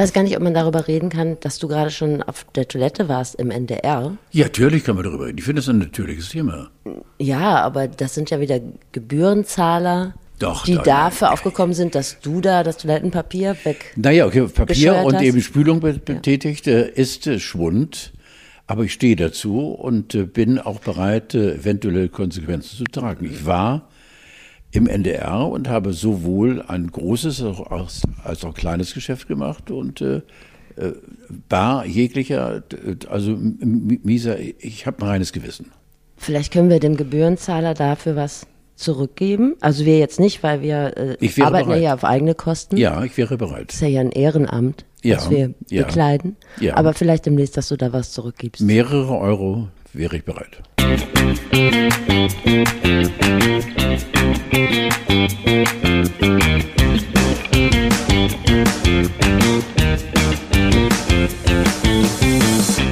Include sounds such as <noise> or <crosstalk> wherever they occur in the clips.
weiß gar nicht, ob man darüber reden kann, dass du gerade schon auf der Toilette warst im NDR. Ja, natürlich kann man darüber reden. Ich finde das ein natürliches Thema. Ja, aber das sind ja wieder Gebührenzahler, Doch, die da- dafür aufgekommen sind, dass du da das Toilettenpapier weg. Naja, okay, Papier und hast. eben Spülung be- betätigt äh, ist äh, Schwund. Aber ich stehe dazu und äh, bin auch bereit, eventuelle Konsequenzen zu tragen. Ich war im NDR und habe sowohl ein großes als auch, kleines Geschäft gemacht und äh, bar jeglicher, äh, also m- m- mieser, ich habe ein reines Gewissen. Vielleicht können wir dem Gebührenzahler dafür was zurückgeben. Also wir jetzt nicht, weil wir äh, arbeiten ja bereit. hier auf eigene Kosten. Ja, ich wäre bereit. Das ist ja ja ein Ehrenamt, Ja, das wir ja. bekleiden. Ja. Aber vielleicht demnächst, dass du da was zurückgibst. Mehrere Euro wäre ich bereit. Thank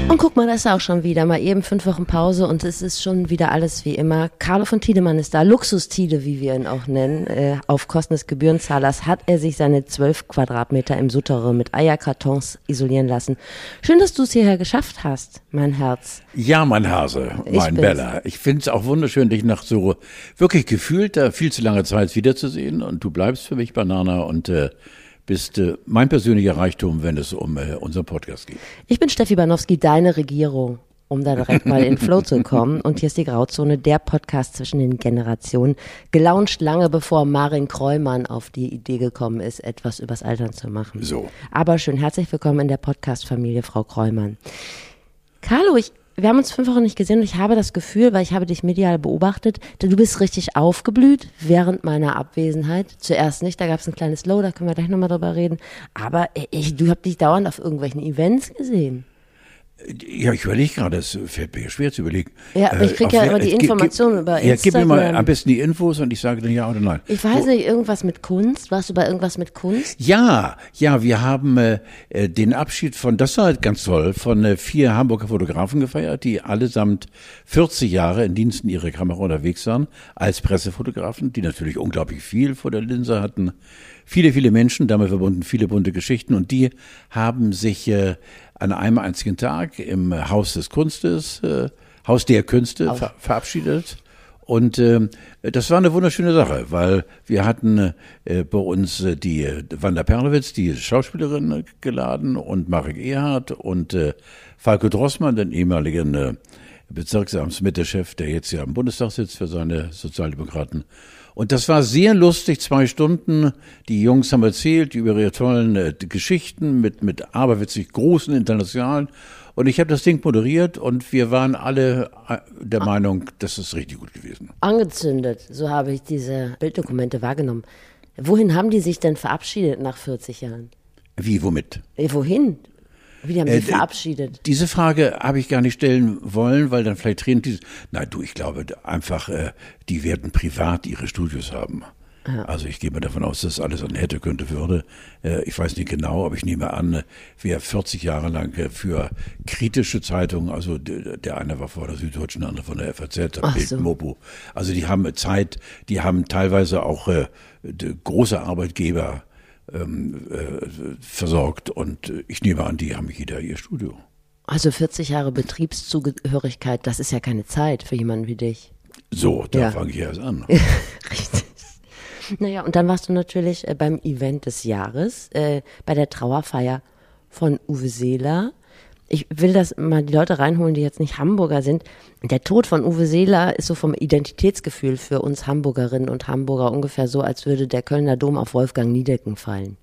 Und guck mal, das ist auch schon wieder mal eben fünf Wochen Pause und es ist schon wieder alles wie immer. Carlo von Tiedemann ist da, Luxus-Tide, wie wir ihn auch nennen. Äh, auf Kosten des Gebührenzahlers hat er sich seine zwölf Quadratmeter im Souterrain mit Eierkartons isolieren lassen. Schön, dass du es hierher geschafft hast, mein Herz. Ja, mein Hase, Ich mein bin's. Bella. Ich finde es auch wunderschön, dich nach so wirklich gefühlter, viel zu langer Zeit wiederzusehen. Und du bleibst für mich Banana und äh, bist äh, mein persönlicher Reichtum, wenn es um äh, unseren Podcast geht. Ich bin Steffi Banowski, deine Regierung, um da direkt mal in Flow zu kommen. Und hier ist die Grauzone, der Podcast zwischen den Generationen. Gelauncht lange bevor Marin Kreumann auf die Idee gekommen ist, etwas übers Altern zu machen. So. Aber schön, herzlich willkommen in der Podcast-Familie, Frau Kreumann. Carlo, ich, wir haben uns fünf Wochen nicht gesehen und ich habe das Gefühl, weil ich habe dich medial beobachtet, du bist richtig aufgeblüht während meiner Abwesenheit. Zuerst nicht, da gab es ein kleines Low, da können wir gleich nochmal drüber reden. Aber ich, du hast dich dauernd auf irgendwelchen Events gesehen. Ja, ich überlege gerade, es fällt mir schwer zu überlegen. Ja, aber ich krieg auf ja immer die äh, Informationen über Ja, gib mir mal Instagram. am besten die Infos und ich sage dann ja oder nein. Ich weiß nicht, irgendwas mit Kunst? Warst du bei irgendwas mit Kunst? Ja, ja, wir haben äh, äh, den Abschied von, das war halt ganz toll, von äh, vier Hamburger Fotografen gefeiert, die allesamt 40 Jahre in Diensten ihrer Kamera unterwegs waren, als Pressefotografen, die natürlich unglaublich viel vor der Linse hatten. Viele, viele Menschen, damit verbunden viele bunte Geschichten und die haben sich äh, an einem einzigen Tag im Haus des Kunstes, äh, Haus der Künste ver verabschiedet. Und ähm, das war eine wunderschöne Sache, weil wir hatten äh, bei uns äh, die äh, Wanda Perlowitz, die Schauspielerin, äh, geladen und Marek Erhardt und äh, Falco Drossmann, den ehemaligen äh, Bezirksamtsmittechef, der jetzt ja im Bundestag sitzt für seine Sozialdemokraten. Und das war sehr lustig, zwei Stunden. Die Jungs haben erzählt über ihre tollen äh, Geschichten mit, mit aberwitzig großen Internationalen. Und ich habe das Ding moderiert und wir waren alle äh, der Meinung, das ist richtig gut gewesen. Angezündet, so habe ich diese Bilddokumente wahrgenommen. Wohin haben die sich denn verabschiedet nach 40 Jahren? Wie, womit? Äh, wohin? Wie haben die Äh, verabschiedet? Diese Frage habe ich gar nicht stellen wollen, weil dann vielleicht Tränen dieses. Na du, ich glaube einfach, äh, die werden privat ihre Studios haben. Also ich gehe mal davon aus, dass alles an hätte, könnte, würde. Äh, ich weiß nicht genau, aber ich nehme an, äh, wer 40 Jahre lang äh, für kritische Zeitungen, also der eine war vor der Süddeutschen, der andere von der FAZ, Ach Bild, so. Mopo. Also die haben Zeit, die haben teilweise auch äh, große Arbeitgeber ähm, äh, versorgt und äh, ich nehme an, die haben jeder ihr Studio. Also 40 Jahre Betriebszugehörigkeit, das ist ja keine Zeit für jemanden wie dich. So, da Ja. fange ich erst an. <laughs> Richtig. Naja, und dann warst du natürlich äh, beim Event des Jahres, äh, bei der Trauerfeier von Uwe Seeler. Ich will das mal die Leute reinholen, die jetzt nicht Hamburger sind. Der Tod von Uwe Seeler ist so vom Identitätsgefühl für uns Hamburgerinnen und Hamburger ungefähr so, als würde der Kölner Dom auf Wolfgang Niedecken fallen.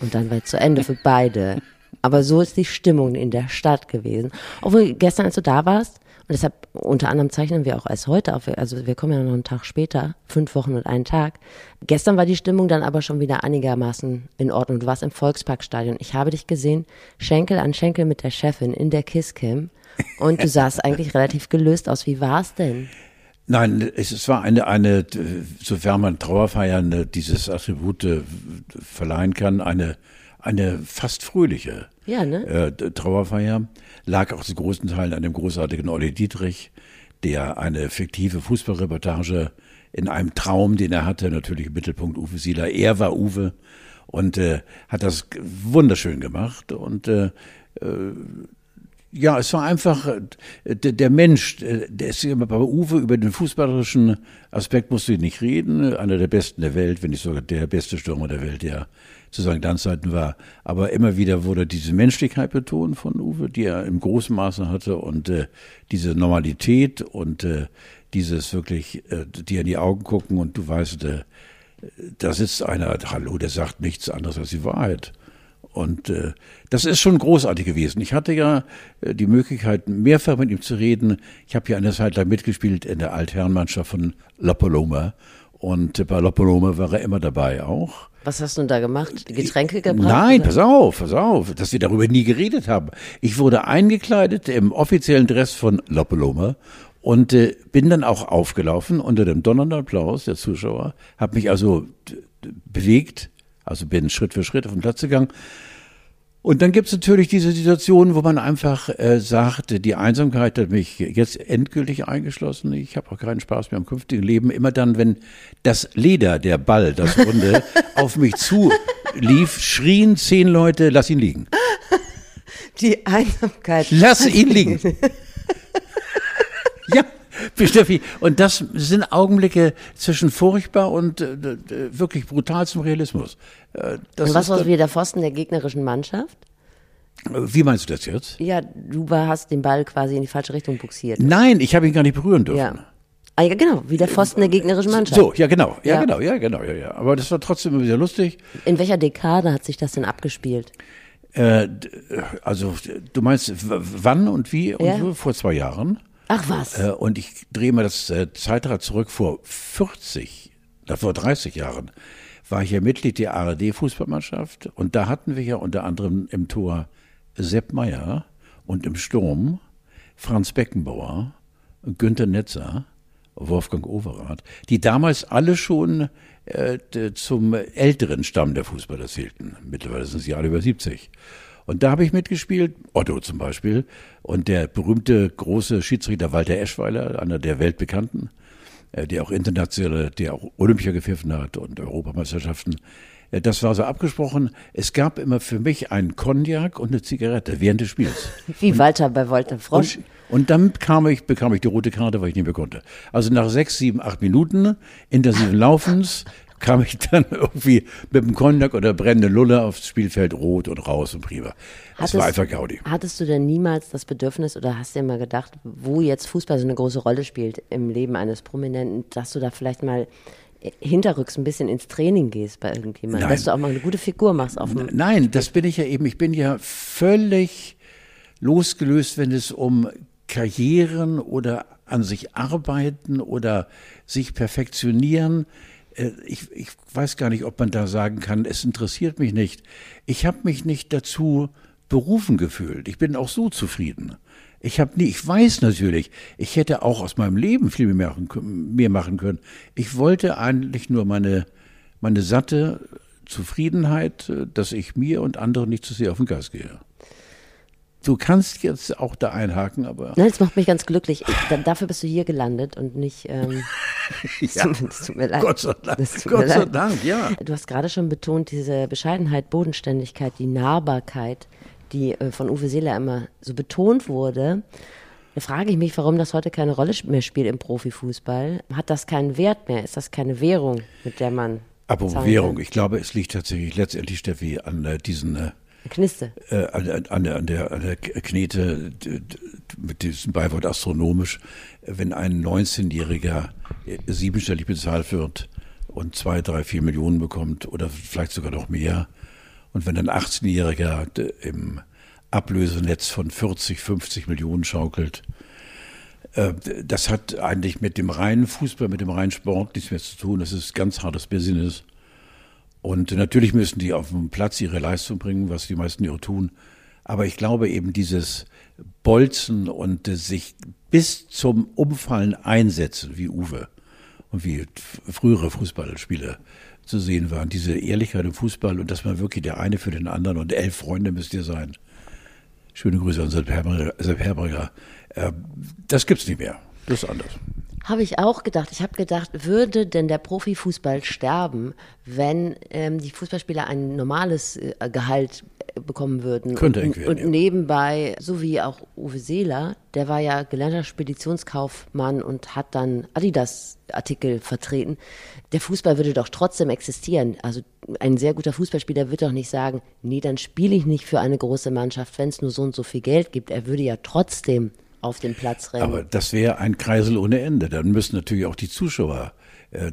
Und dann war es zu Ende für beide. Aber so ist die Stimmung in der Stadt gewesen. Obwohl gestern, als du da warst, und deshalb unter anderem zeichnen wir auch als heute auf, also wir kommen ja noch einen Tag später, fünf Wochen und einen Tag. Gestern war die Stimmung dann aber schon wieder einigermaßen in Ordnung. Du warst im Volksparkstadion. Ich habe dich gesehen, Schenkel an Schenkel mit der Chefin in der Kisscam. Und du sahst <laughs> eigentlich relativ gelöst aus. Wie war's denn? Nein, es, es war eine, eine, sofern man Trauerfeiern äh, dieses Attribut äh, verleihen kann, eine, eine fast fröhliche Ja, ne? äh, Trauerfeier. Lag auch zu großen Teilen an dem großartigen Olli Dietrich, der eine fiktive Fußballreportage in einem Traum, den er hatte, natürlich im Mittelpunkt Uwe Sieler. Er war Uwe und äh, hat das wunderschön gemacht und äh, äh, ja, es war einfach äh, der, Mensch, äh, der ist immer bei Uwe über den fußballerischen Aspekt musste ich nicht reden. Einer der besten der Welt, wenn nicht sogar der beste Stürmer der Welt, der zu seinen Glanzzeiten war. Aber immer wieder wurde diese Menschlichkeit betont von Uwe, die er im großen Maße hatte und äh, diese Normalität und äh, dieses wirklich, äh, dir in die Augen gucken und du weißt, äh, da sitzt einer, hallo, der sagt nichts anderes als die Wahrheit. Und äh, das ist schon großartig gewesen. Ich hatte ja äh, die Möglichkeit, mehrfach mit ihm zu reden. Ich habe ja eine Zeit lang mitgespielt in der Altherrenmannschaft von La Paloma. Und bei La Paloma war er immer dabei auch. Was hast du denn da gemacht? Getränke gebracht? Nein, oder? pass auf, pass auf, dass wir darüber nie geredet haben. Ich wurde eingekleidet im offiziellen Dress von La Paloma und äh, bin dann auch aufgelaufen unter dem donnernden Applaus der Zuschauer, habe mich also bewegt, also bin Schritt für Schritt auf den Platz gegangen. Und dann gibt es natürlich diese Situation, wo man einfach äh, sagt, die Einsamkeit hat mich jetzt endgültig eingeschlossen. Ich habe auch keinen Spaß mehr am künftigen Leben. Immer dann, wenn das Leder, der Ball, das Runde <laughs> auf mich zu lief, schrien zehn Leute, lass ihn liegen. Die Einsamkeit. Lass ihn liegen. <laughs> ja. <laughs> Steffi, und das sind Augenblicke zwischen furchtbar und äh, wirklich brutalstem Realismus. Äh, und was war wie der Pfosten der gegnerischen Mannschaft? Wie meinst du das jetzt? Ja, du hast den Ball quasi in die falsche Richtung buxiert. Nein, ich habe ihn gar nicht berühren dürfen. Ja. Ah, ja, genau, wie der Pfosten der gegnerischen Mannschaft. So, ja, genau, ja, ja. genau, ja, genau, ja, ja. Aber das war trotzdem immer wieder lustig. In welcher Dekade hat sich das denn abgespielt? Äh, also, du meinst wann und wie und ja. so? Vor zwei Jahren. Ach was. Äh, und ich drehe mal das äh, Zeitrad zurück vor 40, vor 30 Jahren war ich ja Mitglied der ARD-Fußballmannschaft und da hatten wir ja unter anderem im Tor Sepp Meyer und im Sturm Franz Beckenbauer, Günter Netzer, Wolfgang Overath, die damals alle schon äh, zum älteren Stamm der Fußballer zählten. Mittlerweile sind sie alle über 70. Und da habe ich mitgespielt, Otto zum Beispiel, und der berühmte große Schiedsrichter Walter Eschweiler, einer der Weltbekannten, äh, der auch internationale, der auch Olympia gepfiffen hat und Europameisterschaften. Äh, das war so abgesprochen. Es gab immer für mich einen Cognac und eine Zigarette während des Spiels. <laughs> Wie Walter bei Walter Frosch. Und, und dann kam ich, bekam ich die rote Karte, weil ich nicht mehr konnte. Also nach sechs, sieben, acht Minuten intensiven Laufens kam ich dann <laughs> irgendwie mit dem Cognac oder brennende Lulle aufs Spielfeld rot und raus und prima. Das hattest, war einfach Gaudi. Hattest du denn niemals das Bedürfnis oder hast du dir mal gedacht, wo jetzt Fußball so eine große Rolle spielt im Leben eines Prominenten, dass du da vielleicht mal hinterrücks ein bisschen ins Training gehst bei irgendjemandem, dass du auch mal eine gute Figur machst auf dem Nein, das bin ich ja eben. Ich bin ja völlig losgelöst, wenn es um Karrieren oder an sich arbeiten oder sich perfektionieren äh, ich, ich weiß gar nicht, ob man da sagen kann, es interessiert mich nicht. Ich habe mich nicht dazu berufen gefühlt. Ich bin auch so zufrieden. Ich habe nie, ich weiß natürlich, ich hätte auch aus meinem Leben viel mehr machen, mehr machen können. Ich wollte eigentlich nur meine, meine satte Zufriedenheit, äh, dass ich mir und anderen nicht zu sehr auf den Geist gehe. Du kannst jetzt auch da einhaken, aber. Nein, das macht mich ganz glücklich. Ich, dafür bist du hier gelandet und nicht. Ähm, <laughs> ja, <laughs> das tut mir leid. Gott sei Dank. Gott sei Dank, ja. Du hast gerade schon betont, diese Bescheidenheit, Bodenständigkeit, die Nahbarkeit, die äh, von Uwe Seeler immer so betont wurde. Da frage ich mich, warum das heute keine Rolle mehr spielt im Profifußball. Hat das keinen Wert mehr? Ist das keine Währung, mit der man. Apropos Währung, ich glaube, es liegt tatsächlich letztendlich, Steffi, an äh, diesen. Äh, Kniste. Äh, an, an, der, an, der, an der Knete mit diesem Beiwort astronomisch, wenn ein 19-Jähriger siebenstellig bezahlt wird und zwei, drei, vier Millionen bekommt oder vielleicht sogar noch mehr und wenn ein 18-Jähriger im Ablösenetz von 40, 50 Millionen schaukelt, äh, das hat eigentlich mit dem reinen Fußball, mit dem reinen Sport nichts mehr zu tun. Das ist ganz hartes Business. Und natürlich müssen die auf dem Platz ihre Leistung bringen, was die meisten ja tun. Aber ich glaube eben dieses Bolzen und sich bis zum Umfallen einsetzen, wie Uwe und wie frühere Fußballspieler zu sehen waren, diese Ehrlichkeit im Fußball und dass man wirklich der eine für den anderen und elf Freunde müsst ihr sein. Schöne Grüße an Sepp Herberger. Sepp Herberger. Äh, das gibt's nicht mehr. Das ist anders. Habe ich auch gedacht. Ich habe gedacht, würde denn der Profifußball sterben, wenn ähm, die Fußballspieler ein normales äh, Gehalt äh, bekommen würden? Könnte und, irgendwie, und ja. nebenbei, so wie auch Uwe Seeler, der war ja gelernter Speditionskaufmann und hat dann Adidas-Artikel vertreten. Der Fußball würde doch trotzdem existieren. Also ein sehr guter Fußballspieler wird doch nicht sagen, nee, dann spiele ich nicht für eine große Mannschaft, wenn es nur so und so viel Geld gibt. Er würde ja trotzdem auf den Platz rennen. Aber das wäre ein Kreisel ohne Ende. Dann müssen natürlich auch die Zuschauer, äh,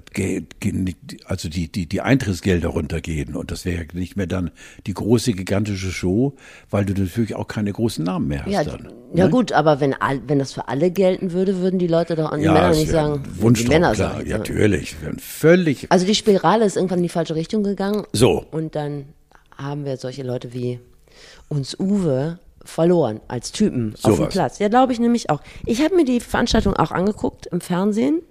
also die, die, die Eintrittsgelder runtergehen. Und das wäre ja nicht mehr dann die große, gigantische Show, weil du natürlich auch keine großen Namen mehr hast Ja, dann. ja ne? gut, aber wenn, wenn das für alle gelten würde, würden die Leute doch an die Ja, Männer nicht sagen, Wunschtraum, die Männer klar. sagen. Ja, natürlich. Völlig Also die Spirale ist irgendwann in die falsche Richtung gegangen. so. Und dann haben wir solche Leute wie uns Uwe verloren als Typen auf dem Sowas. Platz. Ja, glaube ich nämlich auch. Ich habe mir die Veranstaltung auch angeguckt im Fernsehen.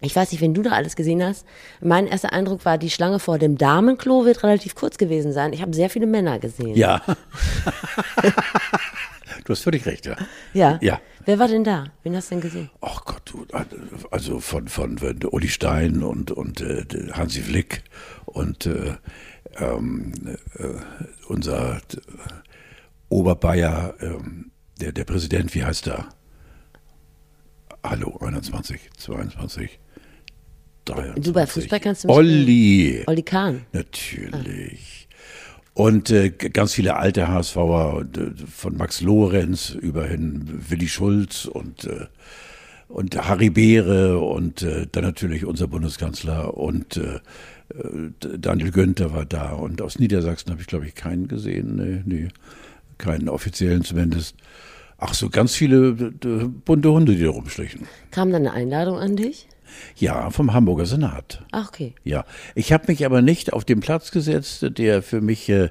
Ich weiß nicht, wenn du da alles gesehen hast. Mein erster Eindruck war, die Schlange vor dem Damenklo wird relativ kurz gewesen sein. Ich habe sehr viele Männer gesehen. Ja. <laughs> du hast völlig recht, ja. Ja. Ja. Wer war denn da? Wen hast du denn gesehen? Ach Gott, du, also von, von, von Uli Stein und, und äh, Hansi Flick und äh, ähm, äh, unser äh, Oberbayer, ähm, der, der Präsident, wie heißt er? Hallo, 21, 22, 23. Du bei Fußball kannst du mich- Olli. Olli Kahn. Natürlich. Und äh, ganz viele alte HSVer, äh, von Max Lorenz über hin Willi Schulz und, äh, und Harry Beere und äh, dann natürlich unser Bundeskanzler und äh, äh, Daniel Günther war da. Und aus Niedersachsen habe ich, glaube ich, keinen gesehen. Nee, nee, keinen offiziellen zumindest. Ach so, ganz viele äh, bunte Hunde, die da rumschlichen. Kam dann eine Einladung an dich? Ja, vom Hamburger Senat. Ach, okay. Ja, ich habe mich aber nicht auf den Platz gesetzt, der für mich äh,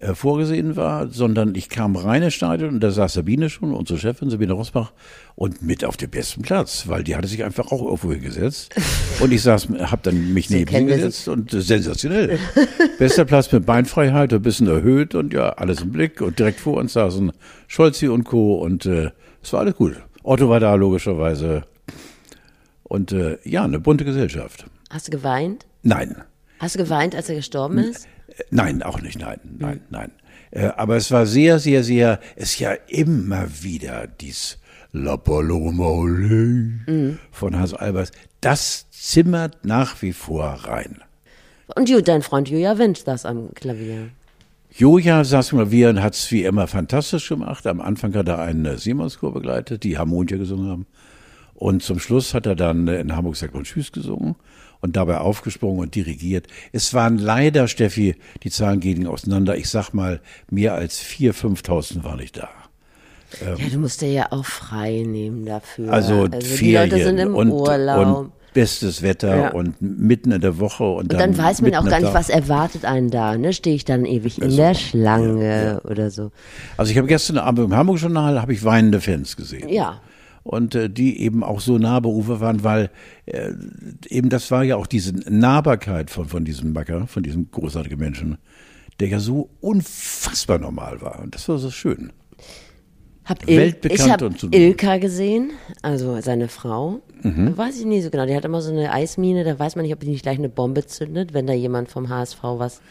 äh, vorgesehen war, sondern ich kam rein ins Stadion und da saß Sabine schon, unsere Chefin Sabine Rosbach, und mit auf dem besten Platz, weil die hatte sich einfach auch irgendwo hingesetzt. <laughs> Und ich saß, habe dann mich neben sie gesetzt und äh, sensationell. <laughs> Bester Platz mit Beinfreiheit, ein bisschen erhöht und ja, alles im Blick. Und direkt vor uns saßen Scholzi und Co. Und äh, es war alles gut. Otto war da logischerweise. Und äh, ja, eine bunte Gesellschaft. Hast du geweint? Nein. Hast du geweint, als er gestorben ist? Nein, auch nicht, nein, nein, nein. Äh, aber es war sehr, sehr, sehr, es ist ja immer wieder dies La Paloma Ole von Hans Albers. Das zimmert nach wie vor rein. Und dein Freund Julia Winch saß am Klavier. Joja saß im Klavier und hat es wie immer fantastisch gemacht. Am Anfang hat er einen Simonschor begleitet, die Harmonia gesungen haben. Und zum Schluss hat er dann in Hamburg Sagt und Tschüss gesungen und dabei aufgesprungen und dirigiert. Es waren leider, Steffi, die Zahlen gehen auseinander. Ich sag mal, mehr als 4.000, 5.000 waren nicht da. Ja, du musst dir ja auch frei nehmen dafür. Also, die Ferien Leute sind im und, Urlaub. und bestes Wetter Ja. und mitten in der Woche. Und, Und dann, weiß man auch gar nicht, was erwartet einen da. Ne? Stehe ich dann ewig in der Schlange oder so. Also ich habe gestern Abend im Hamburg-Journal habe ich weinende Fans gesehen. Ja. Und äh, die eben auch so nah bei Uwe waren, weil äh, eben das war ja auch diese Nahbarkeit von, von diesem Backer, von diesem großartigen Menschen, der ja so unfassbar normal war. Und das war so schön. Hab Il Weltbekannt ich habe und so- Ilka gesehen, also seine Frau. Mhm. Weiß ich nie so genau. Die hat immer so eine Eismine, da weiß man nicht, ob die nicht gleich eine Bombe zündet, wenn da jemand vom HSV was.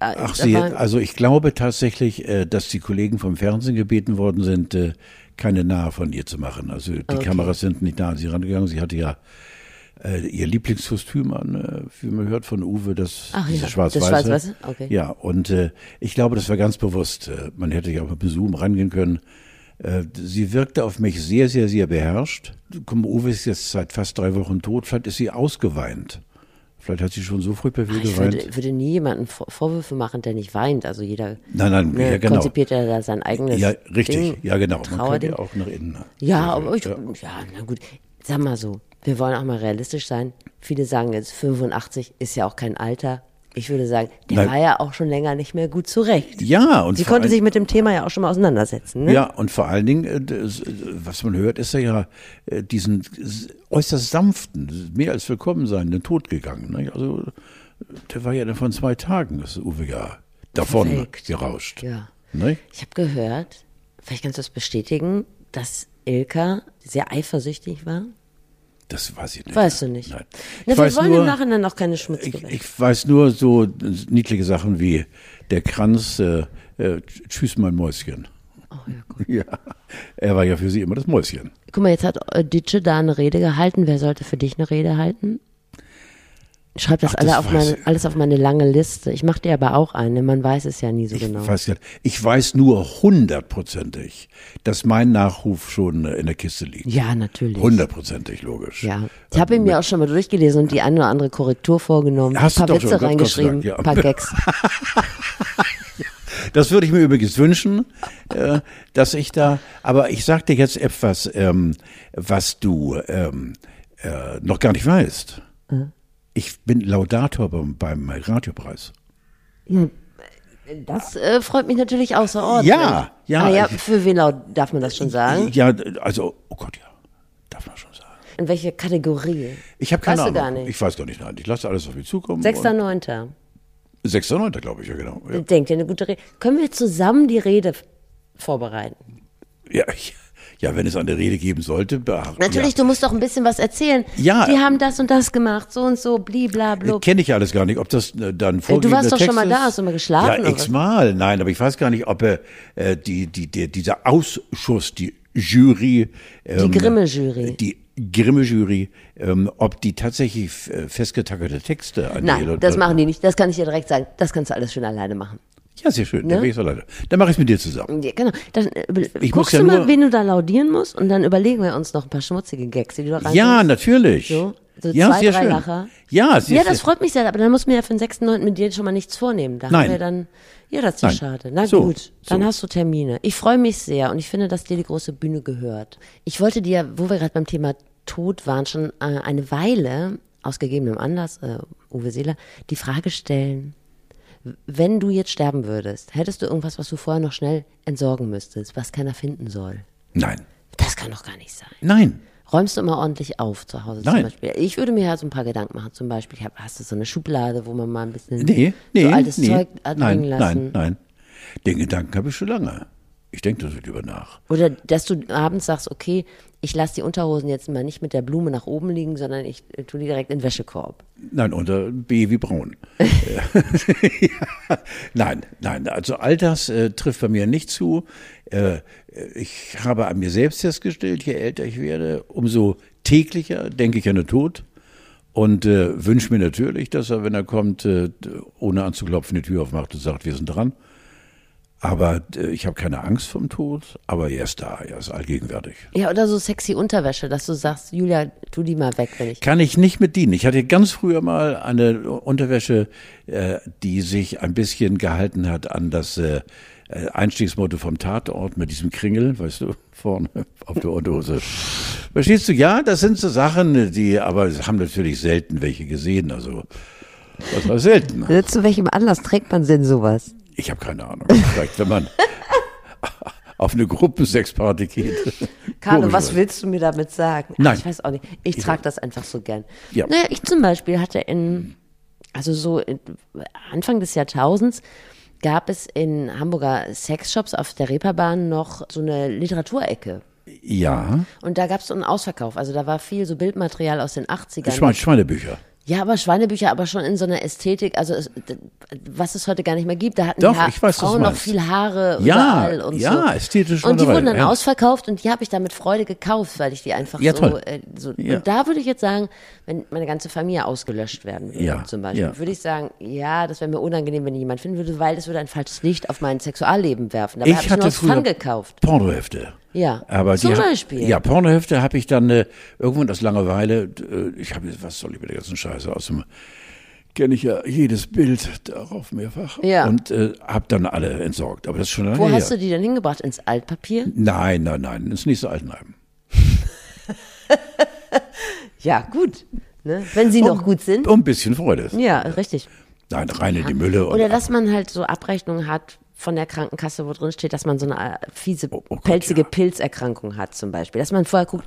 äh, Ach, sie, also ich glaube tatsächlich, äh, dass die Kollegen vom Fernsehen gebeten worden sind, äh, keine Nahe von ihr zu machen. Also die Okay. Kameras sind nicht nah an sie rangegangen. Sie hatte ja äh, ihr Lieblingskostüm an, äh, wie man hört von Uwe, das Ach ja, schwarz-weiße. das Schwarz-Weiße? Okay. Ja, und äh, ich glaube, das war ganz bewusst. Äh, man hätte ja auch mit Zoom rangehen können. Äh, sie wirkte auf mich sehr, sehr, sehr beherrscht. Uwe ist jetzt seit fast drei Wochen tot. Vielleicht ist sie ausgeweint. Vielleicht hat sie schon so früh per ich geweint. würde, würde nie jemanden Vor- Vorwürfe machen, der nicht weint. Also jeder Nein, nein, ne, ja, genau. konzipiert ja da sein eigenes Ja, richtig. Ding, ja, genau. Man könnte ja auch nach innen. Ja, aber ich, Ja. ja, na gut. Sag mal so, wir wollen auch mal realistisch sein. Viele sagen jetzt 85 ist ja auch kein Alter. Ich würde sagen, der Nein. war ja auch schon länger nicht mehr gut zurecht. Ja, und Sie konnte sich mit dem Thema ja auch schon mal auseinandersetzen. Ne? Ja, und vor allen Dingen, äh, was man hört, ist er ja äh, diesen äußerst sanften, mehr als willkommen sein, den Tod gegangen. Ne? Also, der war ja dann von zwei Tagen, das Uwe ja davon Verrückt. gerauscht. Ja. Ne? Ich habe gehört, vielleicht kannst du das bestätigen, dass Ilka sehr eifersüchtig war. Das weiß ich nicht. Weißt du nicht. Nein. Na, Ich wir weiß wollen nur, im Nachhinein auch keine ich, schmutzige ich weiß nur so niedliche Sachen wie der Kranz, äh, äh, tschüss mein Mäuschen. Oh, ja, gut. <laughs> Ja, er war ja für sie immer das Mäuschen. Guck mal, jetzt hat äh, Ditsche da eine Rede gehalten. Wer sollte für dich eine Rede halten? Schreib das, Ach, alle das auf meine, alles auf meine lange Liste. Ich mache dir aber auch eine. Man weiß es ja nie so Ich, genau. weiß, nicht. ich weiß nur hundertprozentig, dass mein Nachruf schon in der Kiste liegt. Ja, natürlich. Hundertprozentig, logisch. Ja, ich habe ihn mir auch schon mal durchgelesen und die eine oder andere Korrektur vorgenommen, Hast ein du paar schon, Witze sei reingeschrieben, Dank, ja. ein paar Gags. <laughs> Das würde ich mir übrigens wünschen, äh, dass ich da, aber ich sag dir jetzt etwas, ähm, was du ähm, äh, noch gar nicht weißt. Mhm. Ich bin Laudator beim, beim Radiopreis. Das äh, freut mich natürlich außerordentlich. Ja, ja, Ah, ja, für wen laut darf man das schon sagen? Ja, also, oh Gott, ja, darf man schon sagen. In welche Kategorie? Ich habe keine Weißt du Ahnung. gar nicht. Ich weiß gar nicht, nein. Ich lasse alles auf mich zukommen. Sechster, und- neunter. Sechster, neunter, glaube ich, ja genau. Ja, Denkt ihr eine gute Rede? Können wir zusammen die Rede vorbereiten? ja, <laughs> ich, ja wenn es eine Rede geben sollte. beacht- Natürlich, ja. du musst doch ein bisschen was erzählen. Ja. Die haben das und das gemacht, so und so, bliblablub. Kenne ich alles gar nicht, ob das äh, dann vorgegebener warst doch schon Text mal da, hast du mal geschlafen Ja, x-mal. Nein, aber ich weiß gar nicht, ob äh, äh, die, die, der, dieser Ausschuss, die Jury, ähm, Grimme-Jury. die Grimme-Jury, ähm, ob die tatsächlich äh, festgetackerte Texte an Nein, das machen die nicht. Das kann ich dir direkt sagen. Das kannst du alles schön alleine machen. Ja, sehr schön. Ne? Dann, so leider. dann mache ich es mit dir zusammen. Ja, genau. Dann äh, Ich guckst muss ja du mal, wen du da laudieren musst und dann überlegen wir uns noch ein paar schmutzige Gags, die du da rein Ja, natürlich. So, so ja, zwei, sehr drei schön. Lacher. Ja, sehr Ja, das freut mich sehr, aber dann muss mir ja für den 6.9. mit dir schon mal nichts vornehmen. Da Nein. haben wir dann, ja, das ist ja Nein. schade. Na So, gut, dann so. hast du Termine. Ich freue mich sehr und ich finde, dass dir die große Bühne gehört. Ich wollte dir, wo wir gerade beim Thema Tod waren, schon äh, eine Weile, aus gegebenem Anlass, äh, Uwe Seeler, die Frage stellen, wenn du jetzt sterben würdest, hättest du irgendwas, was du vorher noch schnell entsorgen müsstest, was keiner finden soll? Nein. Das kann doch gar nicht sein. Nein. Räumst du immer ordentlich auf zu Hause zum Nein. Beispiel? Ich würde mir ja so ein paar Gedanken machen. Zum Beispiel, hast du so eine Schublade, wo man mal ein bisschen Nee, nee, so altes nee. Zeug liegen lassen? nein, nein. Den Gedanken habe ich schon lange. Ich denke darüber nach. Oder dass du abends sagst, okay, ich lasse die Unterhosen jetzt mal nicht mit der Blume nach oben liegen, sondern ich äh, tue die direkt in den Wäschekorb. Nein, unter B wie Braun. <laughs> <laughs> ja. Nein, nein, also all das äh, trifft bei mir nicht zu. Äh, ich habe an mir selbst festgestellt, je älter ich werde, umso täglicher denke ich an den Tod und äh, wünsche mir natürlich, dass er, wenn er kommt, äh, ohne anzuklopfen, die Tür aufmacht und sagt, wir sind dran. Aber äh, ich habe keine Angst vom Tod, aber er ist da, er ist allgegenwärtig. Ja, oder so sexy Unterwäsche, dass du sagst, Julia, tu die mal weg, wenn ich. Kann ich nicht mit dienen. Ich hatte ganz früher mal eine Unterwäsche, äh, die sich ein bisschen gehalten hat an das äh, äh, Einstiegsmotto vom Tatort mit diesem Kringel, weißt du, <laughs> vorne auf der Unterhose. Verstehst du? Ja, das sind so Sachen, die, aber es haben natürlich selten welche gesehen. Also, das war selten. Zu welchem Anlass trägt man denn sowas? Ich habe keine Ahnung. Vielleicht, wenn man <laughs> auf eine Gruppensexparty geht. Carlo, Komisch, was willst du mir damit sagen? Ach, Nein. Ich weiß auch nicht. Ich trage das einfach so gern. Ja. Naja, ich zum Beispiel hatte in, also so in, Anfang des Jahrtausends gab es in Hamburger Sexshops auf der Reeperbahn noch so eine Literaturecke. Ja, Und da gab es so einen Ausverkauf. Also da war viel so Bildmaterial aus den 80ern. Schwein, Schweinebücher. Ja, aber Schweinebücher, aber schon in so einer Ästhetik, also es, was es heute gar nicht mehr gibt. Da hatten Doch, die weiß, Frauen noch viel Haare Ja, überall und ja, so. ästhetisch Und die wurden dann ja. ausverkauft und die habe ich dann mit Freude gekauft, weil ich die einfach Ja, so, äh, so Ja. und da würde ich jetzt sagen, wenn meine ganze Familie ausgelöscht werden würde, Ja, zum Beispiel, ja. würde ich sagen, ja, das wäre mir unangenehm, wenn ich jemand finden würde, weil das würde ein falsches Licht auf mein Sexualleben werfen. Dabei habe ich nur Fun früher gekauft. Pornohefte. Ja, Aber zum die, Beispiel. Ja, Pornohefte habe ich dann äh, irgendwann aus Langeweile, äh, ich habe, was soll ich mit der ganzen Scheiße aus dem, kenne ich ja jedes Bild darauf mehrfach. Ja. Und äh, habe dann alle entsorgt. Aber das ist schon lange Wo her. hast du die denn hingebracht? Ins Altpapier? Nein, nein, nein, ins nächste Altenheim. <laughs> Ja, gut. Ne? Wenn sie noch gut sind. Um ein bisschen Freude. Ja, richtig. Nein, rein in die Mülle. Und Oder dass man halt so Abrechnungen hat von der Krankenkasse, wo drin steht, dass man so eine äh, fiese, Oh, oh Gott, pelzige ja. Pilzerkrankung hat zum Beispiel. Dass man vorher guckt,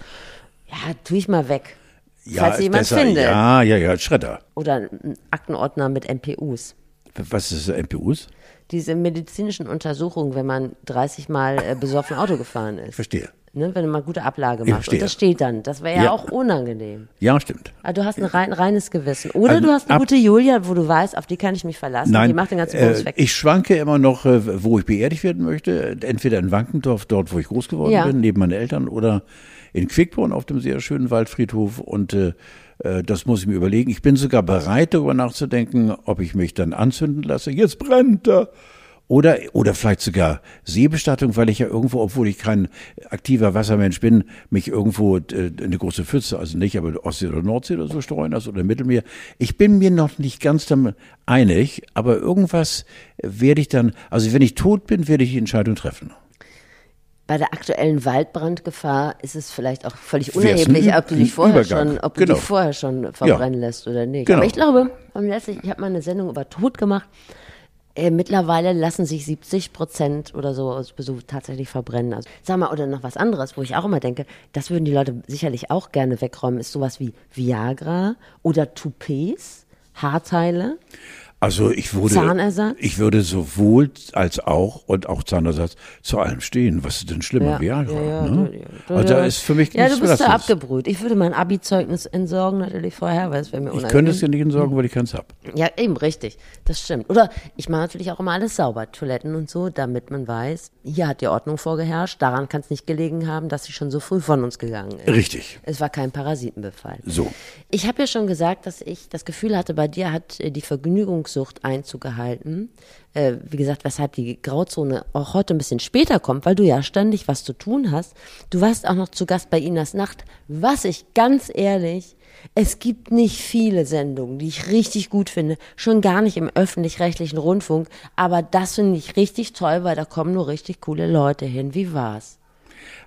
ja, tu ich mal weg. ja, falls jemand besser. findet. Ja, ja, ja, Schredder. Oder ein Aktenordner mit MPUs. Was ist das, MPUs? Diese medizinischen Untersuchungen, wenn man 30 Mal äh, besoffen Auto gefahren ist. Verstehe. Ne, wenn du mal gute Ablage machst. Und das steht dann. Das wäre ja, Ja. auch unangenehm. Ja, stimmt. Aber du hast ein rein, reines Gewissen. Oder Also, du hast eine gute Julia, wo du weißt, auf die kann ich mich verlassen. Nein, die macht den ganzen äh, Bums weg. ich schwanke immer noch, äh, wo ich beerdigt werden möchte. Entweder in Wankendorf, dort, wo ich groß geworden Ja. bin, neben meinen Eltern, oder in Quickborn auf dem sehr schönen Waldfriedhof. Und äh, äh, das muss ich mir überlegen. Ich bin sogar bereit, darüber nachzudenken, ob ich mich dann anzünden lasse. Jetzt brennt er. Oder, oder vielleicht sogar Seebestattung, weil ich ja irgendwo, obwohl ich kein aktiver Wassermensch bin, mich irgendwo äh, eine große Pfütze, also nicht, aber Ostsee oder Nordsee oder so streuen lasse oder Mittelmeer. Ich bin mir noch nicht ganz damit einig, aber irgendwas werde ich dann, also wenn ich tot bin, werde ich die Entscheidung treffen. Bei der aktuellen Waldbrandgefahr ist es vielleicht auch völlig unerheblich, ob du dich vorher Übergang. schon, ob du Genau. dich vorher schon verbrennen lässt oder nicht. Genau. Aber ich glaube, letztlich, ich habe mal eine Sendung über Tod gemacht. Äh, mittlerweile lassen sich 70 Prozent oder so, so tatsächlich verbrennen. Also, sag mal, oder noch was anderes, wo ich auch immer denke, das würden die Leute sicherlich auch gerne wegräumen, ist sowas wie Viagra oder Toupets, Haarteile. Also ich würde, Zahnersatz? ich würde sowohl als auch und auch Zahnersatz zu allem stehen. Was ist denn schlimmer? Viagra, ja, ja, ne? du- du- also da ja. ist für mich Ja, du bist da abgebrüht. Ich würde mein Abi-Zeugnis entsorgen natürlich vorher, weil es wäre mir Ich unangenehm. könnte es ja nicht entsorgen, weil ich keins hab. Ja, eben, richtig. Das stimmt. Oder ich mache natürlich auch immer alles sauber, Toiletten und so, damit man weiß, hier hat die Ordnung vorgeherrscht. Daran kann es nicht gelegen haben, dass sie schon so früh von uns gegangen ist. Richtig. Es war kein Parasitenbefall. So. Ich habe ja schon gesagt, dass ich das Gefühl hatte, bei dir hat äh, die Vergnügungssucht Einzug gehalten. Äh, wie gesagt, weshalb die Grauzone auch heute ein bisschen später kommt, weil du ja ständig was zu tun hast. Du warst auch noch zu Gast bei Inas Nacht. Was ich ganz ehrlich, es gibt nicht viele Sendungen, die ich richtig gut finde. Schon gar nicht im öffentlich-rechtlichen Rundfunk. Aber das finde ich richtig toll, weil da kommen nur richtig coole Leute hin. Wie war's?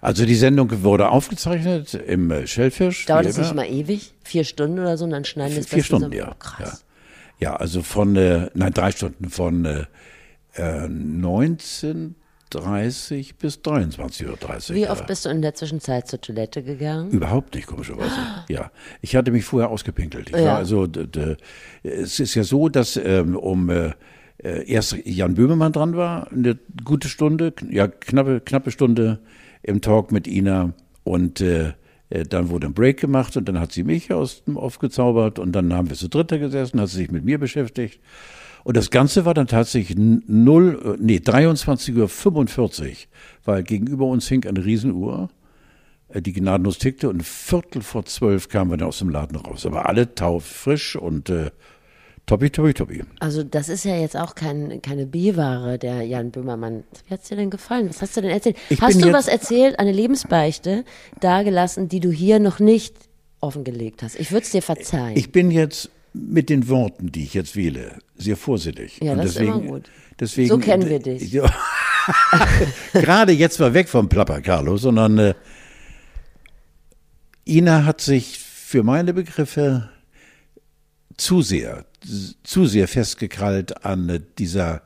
Also die Sendung wurde aufgezeichnet im äh, Schellfisch. Dauert es nicht mal ewig? Vier Stunden oder so und dann schneiden wir es Vier Stunden, zusammen? ja. Oh, krass. ja. Ja, also von, äh, nein, drei Stunden von äh, äh, 19.30 bis 23.30 Uhr. Wie oft bist du in der Zwischenzeit zur Toilette gegangen? Überhaupt nicht, komischerweise. Ja, ich hatte mich vorher ausgepinkelt. Ich Ja. war also, es ist ja so, dass ähm, um äh, äh, erst Jan Böhmermann dran war, eine gute Stunde, ja knappe knappe Stunde im Talk mit Ina und äh, äh, dann wurde ein Break gemacht und dann hat sie mich aus dem Off gezaubert und dann haben wir zu dritter gesessen, hat sie sich mit mir beschäftigt. Und das Ganze war dann tatsächlich n- null, äh, nee, 23.45 Uhr, weil gegenüber uns hing eine Riesenuhr äh, die gnadenlos tickte und Viertel vor zwölf kamen wir dann aus dem Laden raus. Aber alle taufrisch und äh, toppi, toppi, toppi. Also das ist ja jetzt auch kein, keine B-Ware, der Jan Böhmermann. Wie hat's dir denn gefallen? Was hast du denn erzählt? Ich hast du was erzählt, eine Lebensbeichte dagelassen, die du hier noch nicht offengelegt hast? Ich würde es dir verzeihen. Ich bin jetzt mit den Worten, die ich jetzt wähle, sehr vorsichtig. Ja, das ist deswegen, immer gut. Deswegen, So kennen wir dich. <laughs> Gerade jetzt mal weg vom Plapper, Carlo, sondern äh, Ina hat sich für meine Begriffe zu sehr, zu sehr festgekrallt an dieser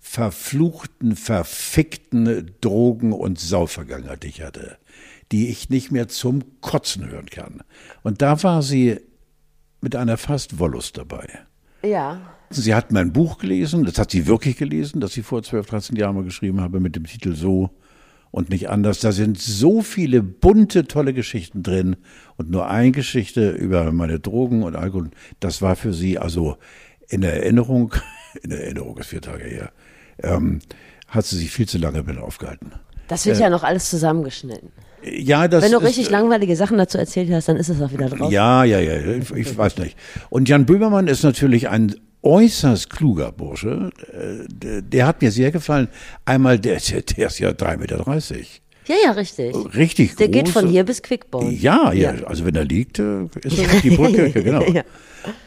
verfluchten, verfickten Drogen- und Saufvergangenheit, die ich hatte, die ich nicht mehr zum Kotzen hören kann. Und da war sie mit einer fast Wollust dabei. ja. Sie hat mein Buch gelesen, das hat sie wirklich gelesen, das ich vor 12, 13 Jahren mal geschrieben habe mit dem Titel So und nicht anders. Da sind so viele bunte, tolle Geschichten drin und nur eine Geschichte über meine Drogen und Alkohol. Das war für sie also in der Erinnerung, <laughs> in der Erinnerung ist vier Tage her, ähm, hat sie sich viel zu lange mit aufgehalten. Das wird ja noch alles zusammengeschnitten. Ja, das Wenn du ist, richtig langweilige Sachen dazu erzählt hast, dann ist es auch wieder drauf. Ja, ja, ja, ich, ich weiß nicht. Und Jan Böhmermann ist natürlich ein äußerst kluger Bursche. Äh, Der, hat mir sehr gefallen. Einmal, der, der, der ist ja 3,30 Meter. Ja, ja, richtig. Richtig Der groß. geht von hier bis Quickborn. Ja, ja, also wenn er liegt, äh, ist <laughs> er die Brücke, genau. Ja.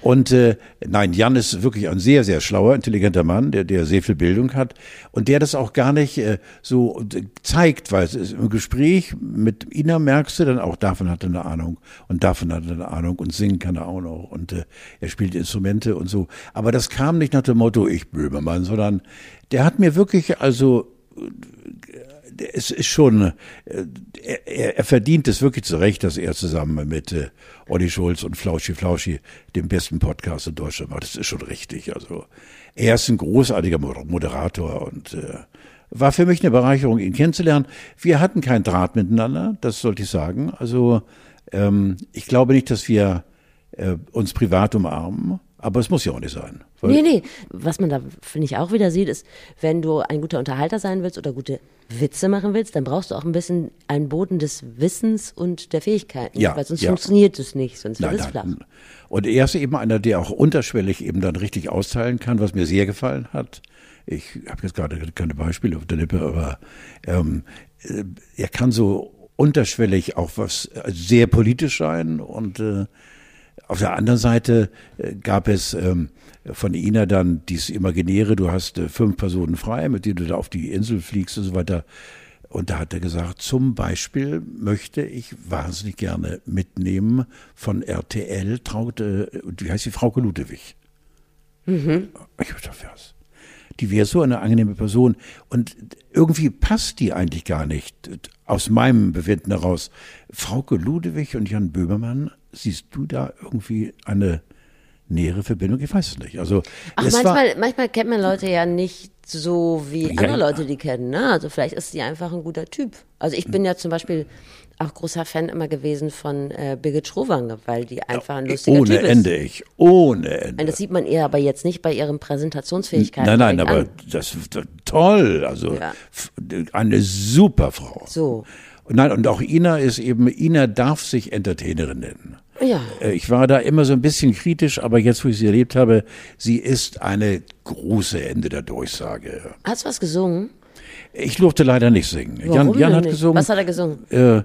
Und äh, nein, Jan ist wirklich ein sehr, sehr schlauer, intelligenter Mann, der, der sehr viel Bildung hat und der das auch gar nicht äh, so äh, zeigt, weil es ist im Gespräch mit Ina merkst du dann auch, davon hat er eine Ahnung und davon hat er eine Ahnung und singen kann er auch noch und äh, er spielt Instrumente und so. Aber das kam nicht nach dem Motto, ich Böhmermann, sondern der hat mir wirklich also es ist schon, äh, er, er verdient es wirklich zu Recht, dass er zusammen mit äh, Olli Schulz und Flauschi Flauschi den besten Podcast in Deutschland macht. Das ist schon richtig. Also er ist ein großartiger Moder- Moderator und äh, war für mich eine Bereicherung, ihn kennenzulernen. Wir hatten keinen Draht miteinander, das sollte ich sagen. Also ähm, ich glaube nicht, dass wir äh, uns privat umarmen, aber es muss ja auch nicht sein. Nee, nee. Was man da, finde ich, auch wieder sieht, ist, wenn du ein guter Unterhalter sein willst oder gute Witze machen willst, dann brauchst du auch ein bisschen einen Boden des Wissens und der Fähigkeiten. Ja, weil sonst ja. funktioniert es nicht, sonst wird es flach. Und er ist eben einer, der auch unterschwellig eben dann richtig austeilen kann, was mir sehr gefallen hat. Ich habe jetzt gerade keine Beispiele auf der Lippe, aber ähm, äh, er kann so unterschwellig auch was äh, sehr politisch sein und äh, auf der anderen Seite äh, gab es ähm, von Ina dann dieses Imaginäre, du hast äh, fünf Personen frei, mit denen du da auf die Insel fliegst und so weiter. Und da hat er gesagt, zum Beispiel möchte ich wahnsinnig gerne mitnehmen von RTL, traute, wie heißt die, Frauke Ludewig. Mhm. Ich dachte, was? Die wäre so eine angenehme Person. Und irgendwie passt die eigentlich gar nicht, aus meinem Befinden heraus. Frauke Ludewig und Jan Böhmermann, siehst du da irgendwie eine nähere Verbindung? Ich weiß es nicht. Also, Ach, manchmal, war, manchmal kennt man Leute ja nicht so, wie Ja, andere. Leute die kennen. Ne? Also vielleicht ist sie einfach ein guter Typ. Also ich bin ja zum Beispiel auch großer Fan immer gewesen von äh, Birgit Schrowange, weil die einfach ein lustiger ohne Typ ist. Ende, ich. Ohne Ende. Und das sieht man ihr aber jetzt nicht bei ihren Präsentationsfähigkeiten. Nein, nein, aber an. das ist toll. Also Ja. eine super Frau. So. Und Nein, und auch Ina ist eben, Ina darf sich Entertainerin nennen. Ja. Äh, Ich war da immer so ein bisschen kritisch, aber jetzt, wo ich sie erlebt habe, sie ist eine große Ende der Durchsage. Hast du was gesungen? Ich durfte leider nicht singen. Warum Jan, Jan hat nicht? gesungen. Was hat er gesungen? Äh,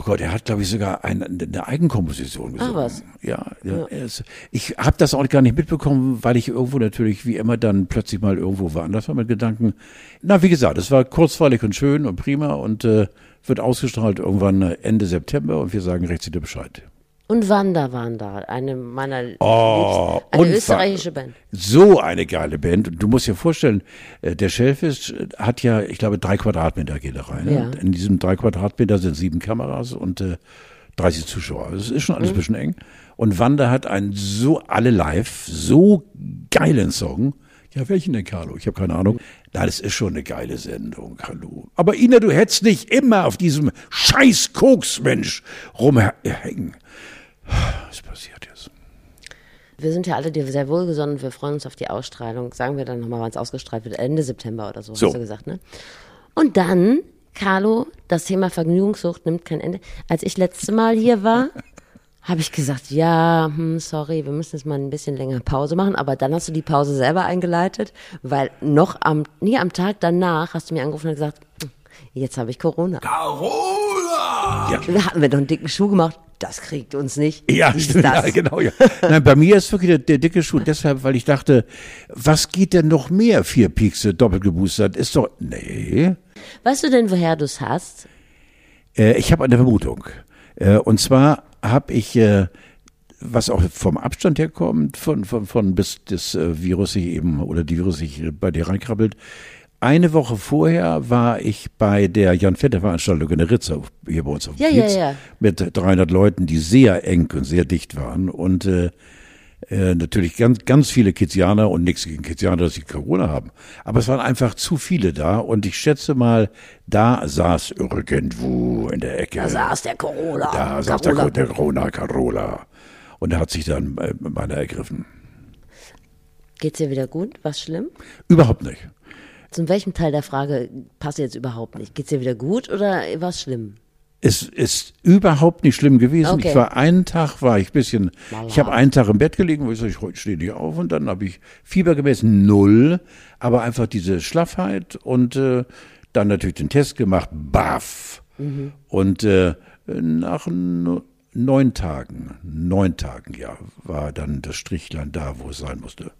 oh Gott, er hat, glaube ich, sogar eine, eine Eigenkomposition gesungen. was. Ja, ja. Ist, ich habe das auch gar nicht mitbekommen, weil ich irgendwo natürlich wie immer dann plötzlich mal irgendwo woanders war mit Gedanken. Na, wie gesagt, es war kurzweilig und schön und prima und äh, wird ausgestrahlt irgendwann Ende September und wir sagen rechtzeitig Bescheid. Und Wanda waren da, eine meiner Oh, liebsten, eine österreichische Band. So eine geile Band. Und du musst dir vorstellen, äh, der Shellfish äh, hat ja, ich glaube, drei Quadratmeter geht da rein. ne? Ja. In diesem drei Quadratmeter sind sieben Kameras und äh, 30 Zuschauer. Das ist schon alles ein bisschen eng. Und Wanda hat einen so, alle live, so geilen Song. Ja, welchen denn, Carlo? Ich habe keine Ahnung. Na, das ist schon eine geile Sendung, hallo. Aber Ina, du hättest nicht immer auf diesem scheiß Koksmensch rumhängen. Was passiert jetzt? Wir sind ja alle dir sehr wohlgesonnen, wir freuen uns auf die Ausstrahlung. Sagen wir dann nochmal, wann es ausgestrahlt wird. Ende September oder so, So. hast du gesagt, ne? Und dann, Carlo, das Thema Vergnügungssucht nimmt kein Ende. Als ich letzte Mal hier war, <laughs> habe ich gesagt, ja, hm, sorry, wir müssen jetzt mal ein bisschen länger Pause machen. Aber dann hast du die Pause selber eingeleitet, weil noch am, nee, am Tag danach hast du mir angerufen und gesagt, jetzt habe ich Corona. Ja. Da hatten wir doch einen dicken Schuh gemacht. Das kriegt uns nicht. Ja, stimmt, das. ja, genau. Ja. Nein, bei mir ist wirklich der, der dicke Schuh deshalb, weil ich dachte, was geht denn noch mehr? Vier Piekse, doppelt geboostert, ist doch, nee. Weißt du denn, woher du es hast? Äh, ich habe eine Vermutung. Äh, und zwar habe ich, äh, was auch vom Abstand herkommt, von, von, von bis das äh, Virus sich eben, oder die Virus sich bei dir reinkrabbelt. Eine Woche vorher war ich bei der Jan Vetter Veranstaltung in der Ritze hier bei uns auf dem Ja, ja, Kiez ja. mit 300 Leuten, die sehr eng und sehr dicht waren und äh, äh, natürlich ganz, ganz viele Kizianer und nichts gegen Kizianer, dass sie Corona haben. Aber es waren einfach zu viele da und ich schätze mal, da saß irgendwo in der Ecke. Da saß der Corona. Da saß der, Carola. der Corona Carola. Und er hat sich dann äh, meiner ergriffen. Geht's dir wieder gut? Was schlimm? Überhaupt nicht. Zu welchem Teil der Frage passt jetzt überhaupt nicht? Geht's dir wieder gut oder was schlimm? Es ist überhaupt nicht schlimm gewesen. Okay. Ich war einen Tag, war ich ein bisschen, Mal ich habe einen Tag im Bett gelegen, wo ich sage, ich heute stehe nicht auf und dann habe ich Fieber gemessen, null, aber einfach diese Schlaffheit und äh, dann natürlich den Test gemacht, baff. Mhm. Und äh, nach neun Tagen, neun Tagen, ja, war dann das Strichlein da, wo es sein musste.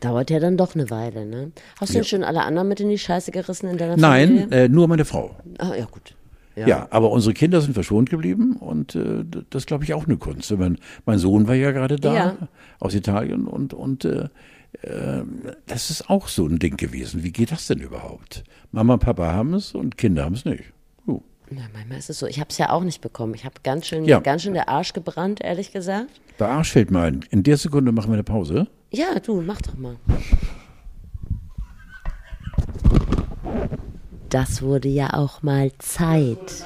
Dauert ja dann doch eine Weile, ne? Hast du denn schon alle anderen mit in die Scheiße gerissen in deiner Nein, Familie? äh, nur meine Frau. Ah, ja, gut. Ja. aber unsere Kinder sind verschont geblieben und äh, das glaube ich auch eine Kunst. Mein, mein Sohn war ja gerade da Ja. aus Italien und und äh, äh, das ist auch so ein Ding gewesen. Wie geht das denn überhaupt? Mama und Papa haben es und Kinder haben es nicht. Uh. Na, manchmal ist es so. Ich habe es ja auch nicht bekommen. Ich habe ganz schön, Ja. ganz schön der Arsch gebrannt, ehrlich gesagt. Bei Arsch fällt mir ein. In der Sekunde machen wir eine Pause. Ja, du, mach doch mal. das wurde ja auch mal Zeit.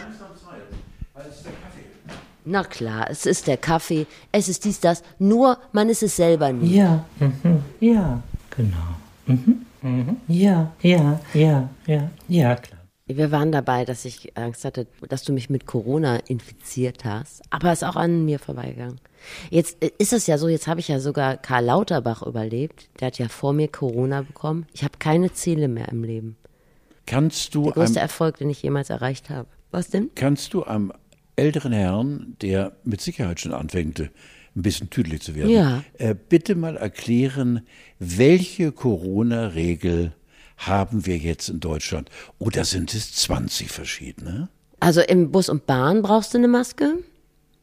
Na klar, es ist der Kaffee, es ist dies, das, nur man ist es selber nie. Ja, mhm. ja, genau. Mhm. Mhm. Ja, ja, ja, ja, ja, klar. Wir waren dabei, dass ich Angst hatte, dass du mich mit Corona infiziert hast, aber es ist auch an mir vorbeigegangen. Jetzt äh, ist es ja so, jetzt habe ich ja sogar Karl Lauterbach überlebt. Der hat ja vor mir Corona bekommen. Ich habe keine Ziele mehr im Leben. Kannst du Der größte am, Erfolg, den ich jemals erreicht habe. Was denn? kannst du am älteren Herrn, der mit Sicherheit schon anfängt, ein bisschen tüdelig zu werden, Ja. äh, bitte mal erklären, welche Corona-Regel haben wir jetzt in Deutschland? Oder sind es 20 verschiedene? Also im Bus und Bahn brauchst du eine Maske.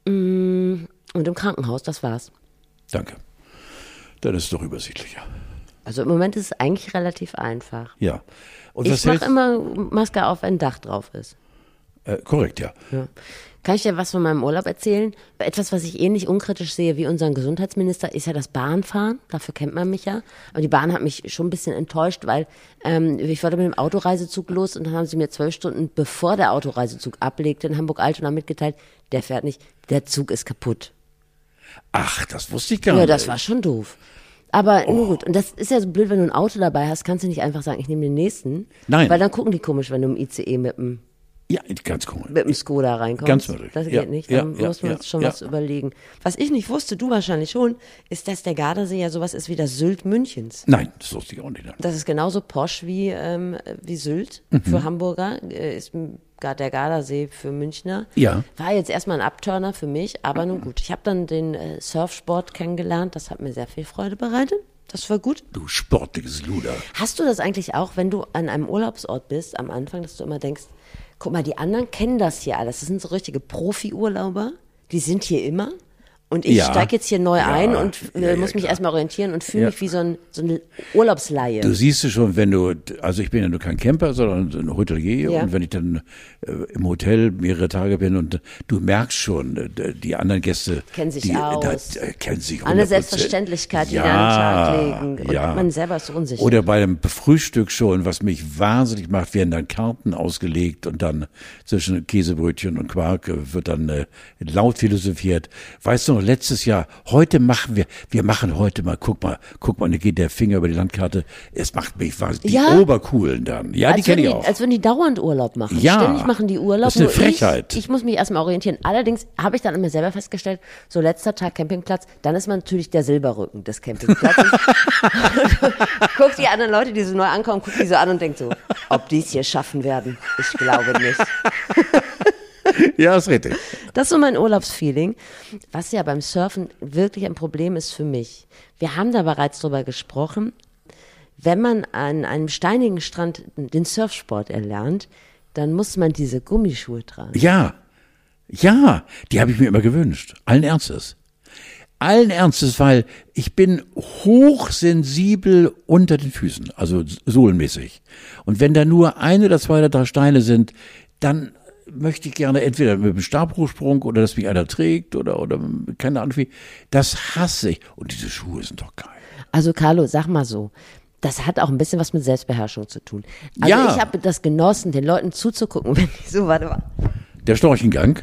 Mm, Und im Krankenhaus, das war's. Danke. Dann ist es doch übersichtlicher. Also im Moment ist es eigentlich relativ einfach. Ja. Und Ich mache immer Maske auf, wenn ein Dach drauf ist. äh, korrekt, ja. Ja. Kann ich dir was von meinem Urlaub erzählen? Etwas, was ich ähnlich unkritisch sehe wie unseren Gesundheitsminister, ist ja das Bahnfahren. Dafür kennt man mich ja. Aber die Bahn hat mich schon ein bisschen enttäuscht, weil ähm, ich wollte mit dem Autoreisezug los und dann haben sie mir zwölf Stunden bevor der Autoreisezug ablegte in Hamburg-Altona mitgeteilt, der fährt nicht, der Zug ist kaputt. Ach, das wusste ich gar Ja, nicht. das war schon doof. Aber nur gut. Und das ist ja so blöd, wenn du ein Auto dabei hast, kannst du nicht einfach sagen, ich nehme den nächsten. Nein. Weil dann gucken die komisch, wenn du im ICE mit dem, Ja, ganz komisch. mit dem Skoda reinkommst. Ganz möglich. Das geht Ja, nicht. Dann ja, muss man ja, uns schon was überlegen. Was ich nicht wusste, du wahrscheinlich schon, ist, dass der Gardasee ja sowas ist wie das Sylt Münchens. Nein, das wusste ich auch nicht. Das ist genauso posch wie, ähm, wie Sylt Mhm. für Hamburger, äh, ist der Gardasee für Münchner. Ja. War jetzt erstmal ein Abturner für mich, aber nun gut. Ich habe dann den äh, Surfsport kennengelernt, das hat mir sehr viel Freude bereitet. Das war gut. Du sportliches Luder. Hast du das eigentlich auch, wenn du an einem Urlaubsort bist, am Anfang, dass du immer denkst, guck mal, die anderen kennen das hier alles. Das sind so richtige Profi-Urlauber. Die sind hier immer. Und ich Ja. steige jetzt hier neu Ja. ein und äh, Ja, muss mich klar. erstmal orientieren und fühle mich wie so ein, so eine Urlaubsleihe. Du siehst es schon, wenn du, also ich bin ja nur kein Camper, sondern ein Hotelier und wenn ich dann äh, im Hotel mehrere Tage bin und du merkst schon, äh, die anderen Gäste Kennen sich die, aus. Da, äh, kennen sich Eine 100%. Selbstverständlichkeit, die ja, an den Tag legen. Und ja. man selber ist unsicher. Oder bei dem Frühstück schon, was mich wahnsinnig macht, werden dann Karten ausgelegt und dann zwischen Käsebrötchen und Quark äh, wird dann äh, laut philosophiert. Weißt du noch, letztes Jahr, heute machen wir, wir machen heute mal, guck mal, guck mal, da geht der Finger über die Landkarte. Es macht mich wahnsinnig. Die Ja. Obercoolen dann. Ja, die als kenne würden ich auch. Als würden die dauernd Urlaub machen. Ja. Ständig machen die Urlaub. Das ist eine Frechheit. Ich, ich muss mich erstmal orientieren. Allerdings habe ich dann immer selber festgestellt, so letzter Tag Campingplatz, dann ist man natürlich der Silberrücken des Campingplatzes. <laughs> <laughs> guckt die anderen Leute, die so neu ankommen, guckt die so an und denkt so, ob die es hier schaffen werden. Ich glaube nicht. <laughs> Ja, ist richtig. Das ist so mein Urlaubsfeeling. Was ja beim Surfen wirklich ein Problem ist für mich. Wir haben da bereits drüber gesprochen. Wenn man an einem steinigen Strand den Surfsport erlernt, dann muss man diese Gummischuhe tragen. Ja, ja, die habe ich mir immer gewünscht. Allen Ernstes. Allen Ernstes, weil ich bin hochsensibel unter den Füßen, also sohlenmäßig. Und wenn da nur ein oder zwei oder drei Steine sind, dann möchte ich gerne entweder mit dem Stabhochsprung oder dass mich einer trägt oder, oder keine Ahnung wie. Das hasse ich. Und diese Schuhe sind doch geil. Also Carlo, sag mal so. Das hat auch ein bisschen was mit Selbstbeherrschung zu tun. Also Ja. ich habe das genossen, den Leuten zuzugucken, <laughs> wenn die so, warte mal. Der Storchengang.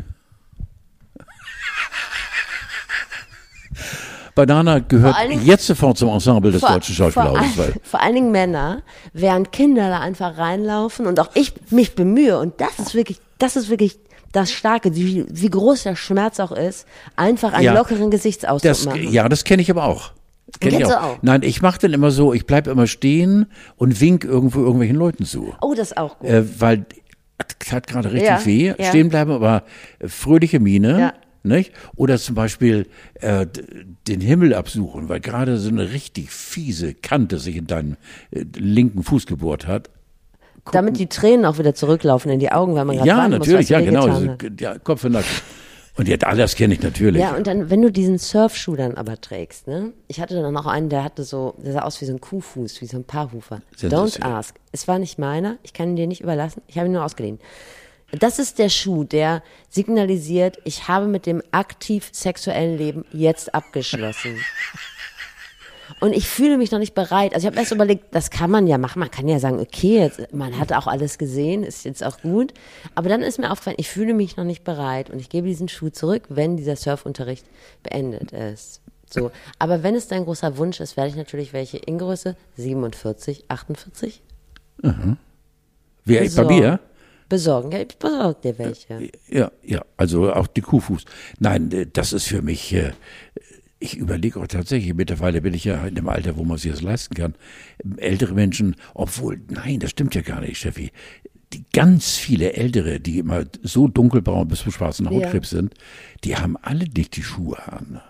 Banana gehört Vor Dingen- jetzt sofort zum Ensemble des deutschen vor, Schauspielhauses. all- weil- vor allen Dingen Männer, während Kinder da einfach reinlaufen und auch ich mich bemühe und das ist wirklich, das ist wirklich das Starke, wie, wie groß der Schmerz auch ist, einfach einen Ja. lockeren Gesichtsausdruck Das, machen. ja, das kenne ich aber auch. Kenn ich Kennst auch. du auch? Nein, ich mache dann immer so, ich bleib immer stehen und wink irgendwo irgendwelchen Leuten zu. Oh, das ist auch gut. Äh, weil es hat gerade richtig Ja, weh, ja. stehen bleiben, aber äh, fröhliche Miene. Ja. Nicht? Oder zum Beispiel äh, den Himmel absuchen, weil gerade so eine richtig fiese Kante sich in deinen äh, linken Fuß gebohrt hat. Damit die Tränen auch wieder zurücklaufen in die Augen, weil man gerade Ja, natürlich, muss, ja, genau. hat. ja, Kopf und Nacken. Und ja, all das kenne ich natürlich. Ja, und dann, wenn du diesen Surfschuh dann aber trägst, ne? Ich hatte dann auch einen, der hatte so, der sah aus wie so ein Kuhfuß, wie so ein Paarhufer. Don't ask. Es war nicht meiner, ich kann ihn dir nicht überlassen, ich habe ihn nur ausgeliehen. Das ist der Schuh, der signalisiert, ich habe mit dem aktiv sexuellen Leben jetzt abgeschlossen. Und ich fühle mich noch nicht bereit. Also ich habe erst überlegt, das kann man ja machen. Man kann ja sagen, okay, jetzt, man hat auch alles gesehen, ist jetzt auch gut. Aber dann ist mir aufgefallen, ich fühle mich noch nicht bereit und ich gebe diesen Schuh zurück, wenn dieser Surfunterricht beendet ist. So. Aber wenn es dein großer Wunsch ist, werde ich natürlich welche in Größe 47, 48 Wer bei mir? besorgen. Ja, ich besorge dir welche. Ja, ja, also auch die Kuhfuß. Nein, das ist für mich, äh, ich überlege auch tatsächlich, mittlerweile bin ich ja in dem Alter, wo man sich das leisten kann. Ältere Menschen, obwohl, nein, das stimmt ja gar nicht, Steffi. Die ganz viele Ältere, die immer so dunkelbraun bis zum schwarzen Hautkrebs sind, die haben alle nicht die Schuhe an.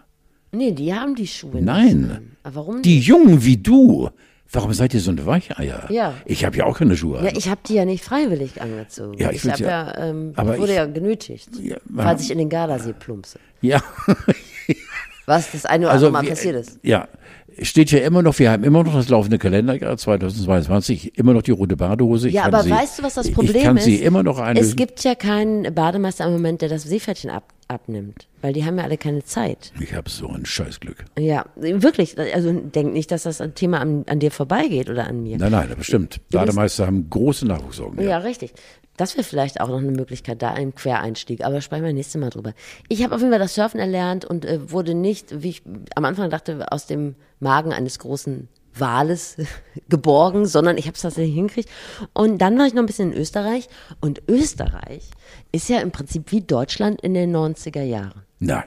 Nee, die haben die Schuhe nicht Nein. an. Aber warum Die Jungen wie du, warum seid ihr so eine Weicheier? Ja. Ich habe ja auch keine Schuhe an. Ja, ich habe die ja nicht freiwillig angezogen. Ja, ich ich ja- ja, ähm, aber ich wurde ich- ja genötigt, Ja, falls ich in den Gardasee plumpse. ja. <laughs> Was das eine oder Also andere Mal passiert ist. Ja, steht ja immer noch, wir haben immer noch das laufende Kalenderjahr 2022, immer noch die rote Badehose. Ich Ja, aber sie, weißt du, was das ich Problem kann ist? sie immer noch einlösen. Es gibt ja keinen Bademeister im Moment, der das Seepferdchen ab, abnimmt, weil die haben ja alle keine Zeit. ich habe so ein Scheißglück. Ja, wirklich. Also denk nicht, dass das ein Thema an, an dir vorbeigeht oder an mir. Nein, nein, das bestimmt. Bademeister haben große Nachwuchssorgen. Ja, richtig. Das wäre vielleicht auch noch eine Möglichkeit, da ein Quereinstieg. Aber sprechen wir nächstes Mal drüber. Ich habe auf jeden Fall das Surfen erlernt und äh, wurde nicht, wie ich am Anfang dachte, aus dem Magen eines großen Wales <laughs> geborgen, sondern ich habe es tatsächlich hingekriegt. Und dann war ich noch ein bisschen in Österreich. Und Österreich ist ja im Prinzip wie Deutschland in den 90er Jahren. Nein.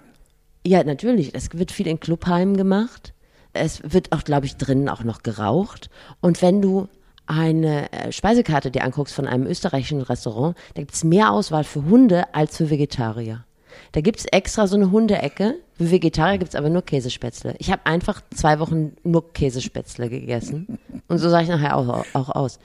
Ja, natürlich. Es wird viel in Clubheimen gemacht. Es wird auch, glaube ich, drinnen auch noch geraucht. Und wenn du eine äh, Speisekarte dir anguckst von einem österreichischen Restaurant, da gibt es mehr Auswahl für Hunde als für Vegetarier. Da gibt es extra so eine Hundeecke. Für Vegetarier gibt es aber nur Käsespätzle. Ich habe einfach zwei Wochen nur Käsespätzle gegessen. Und so sah ich nachher auch, auch aus.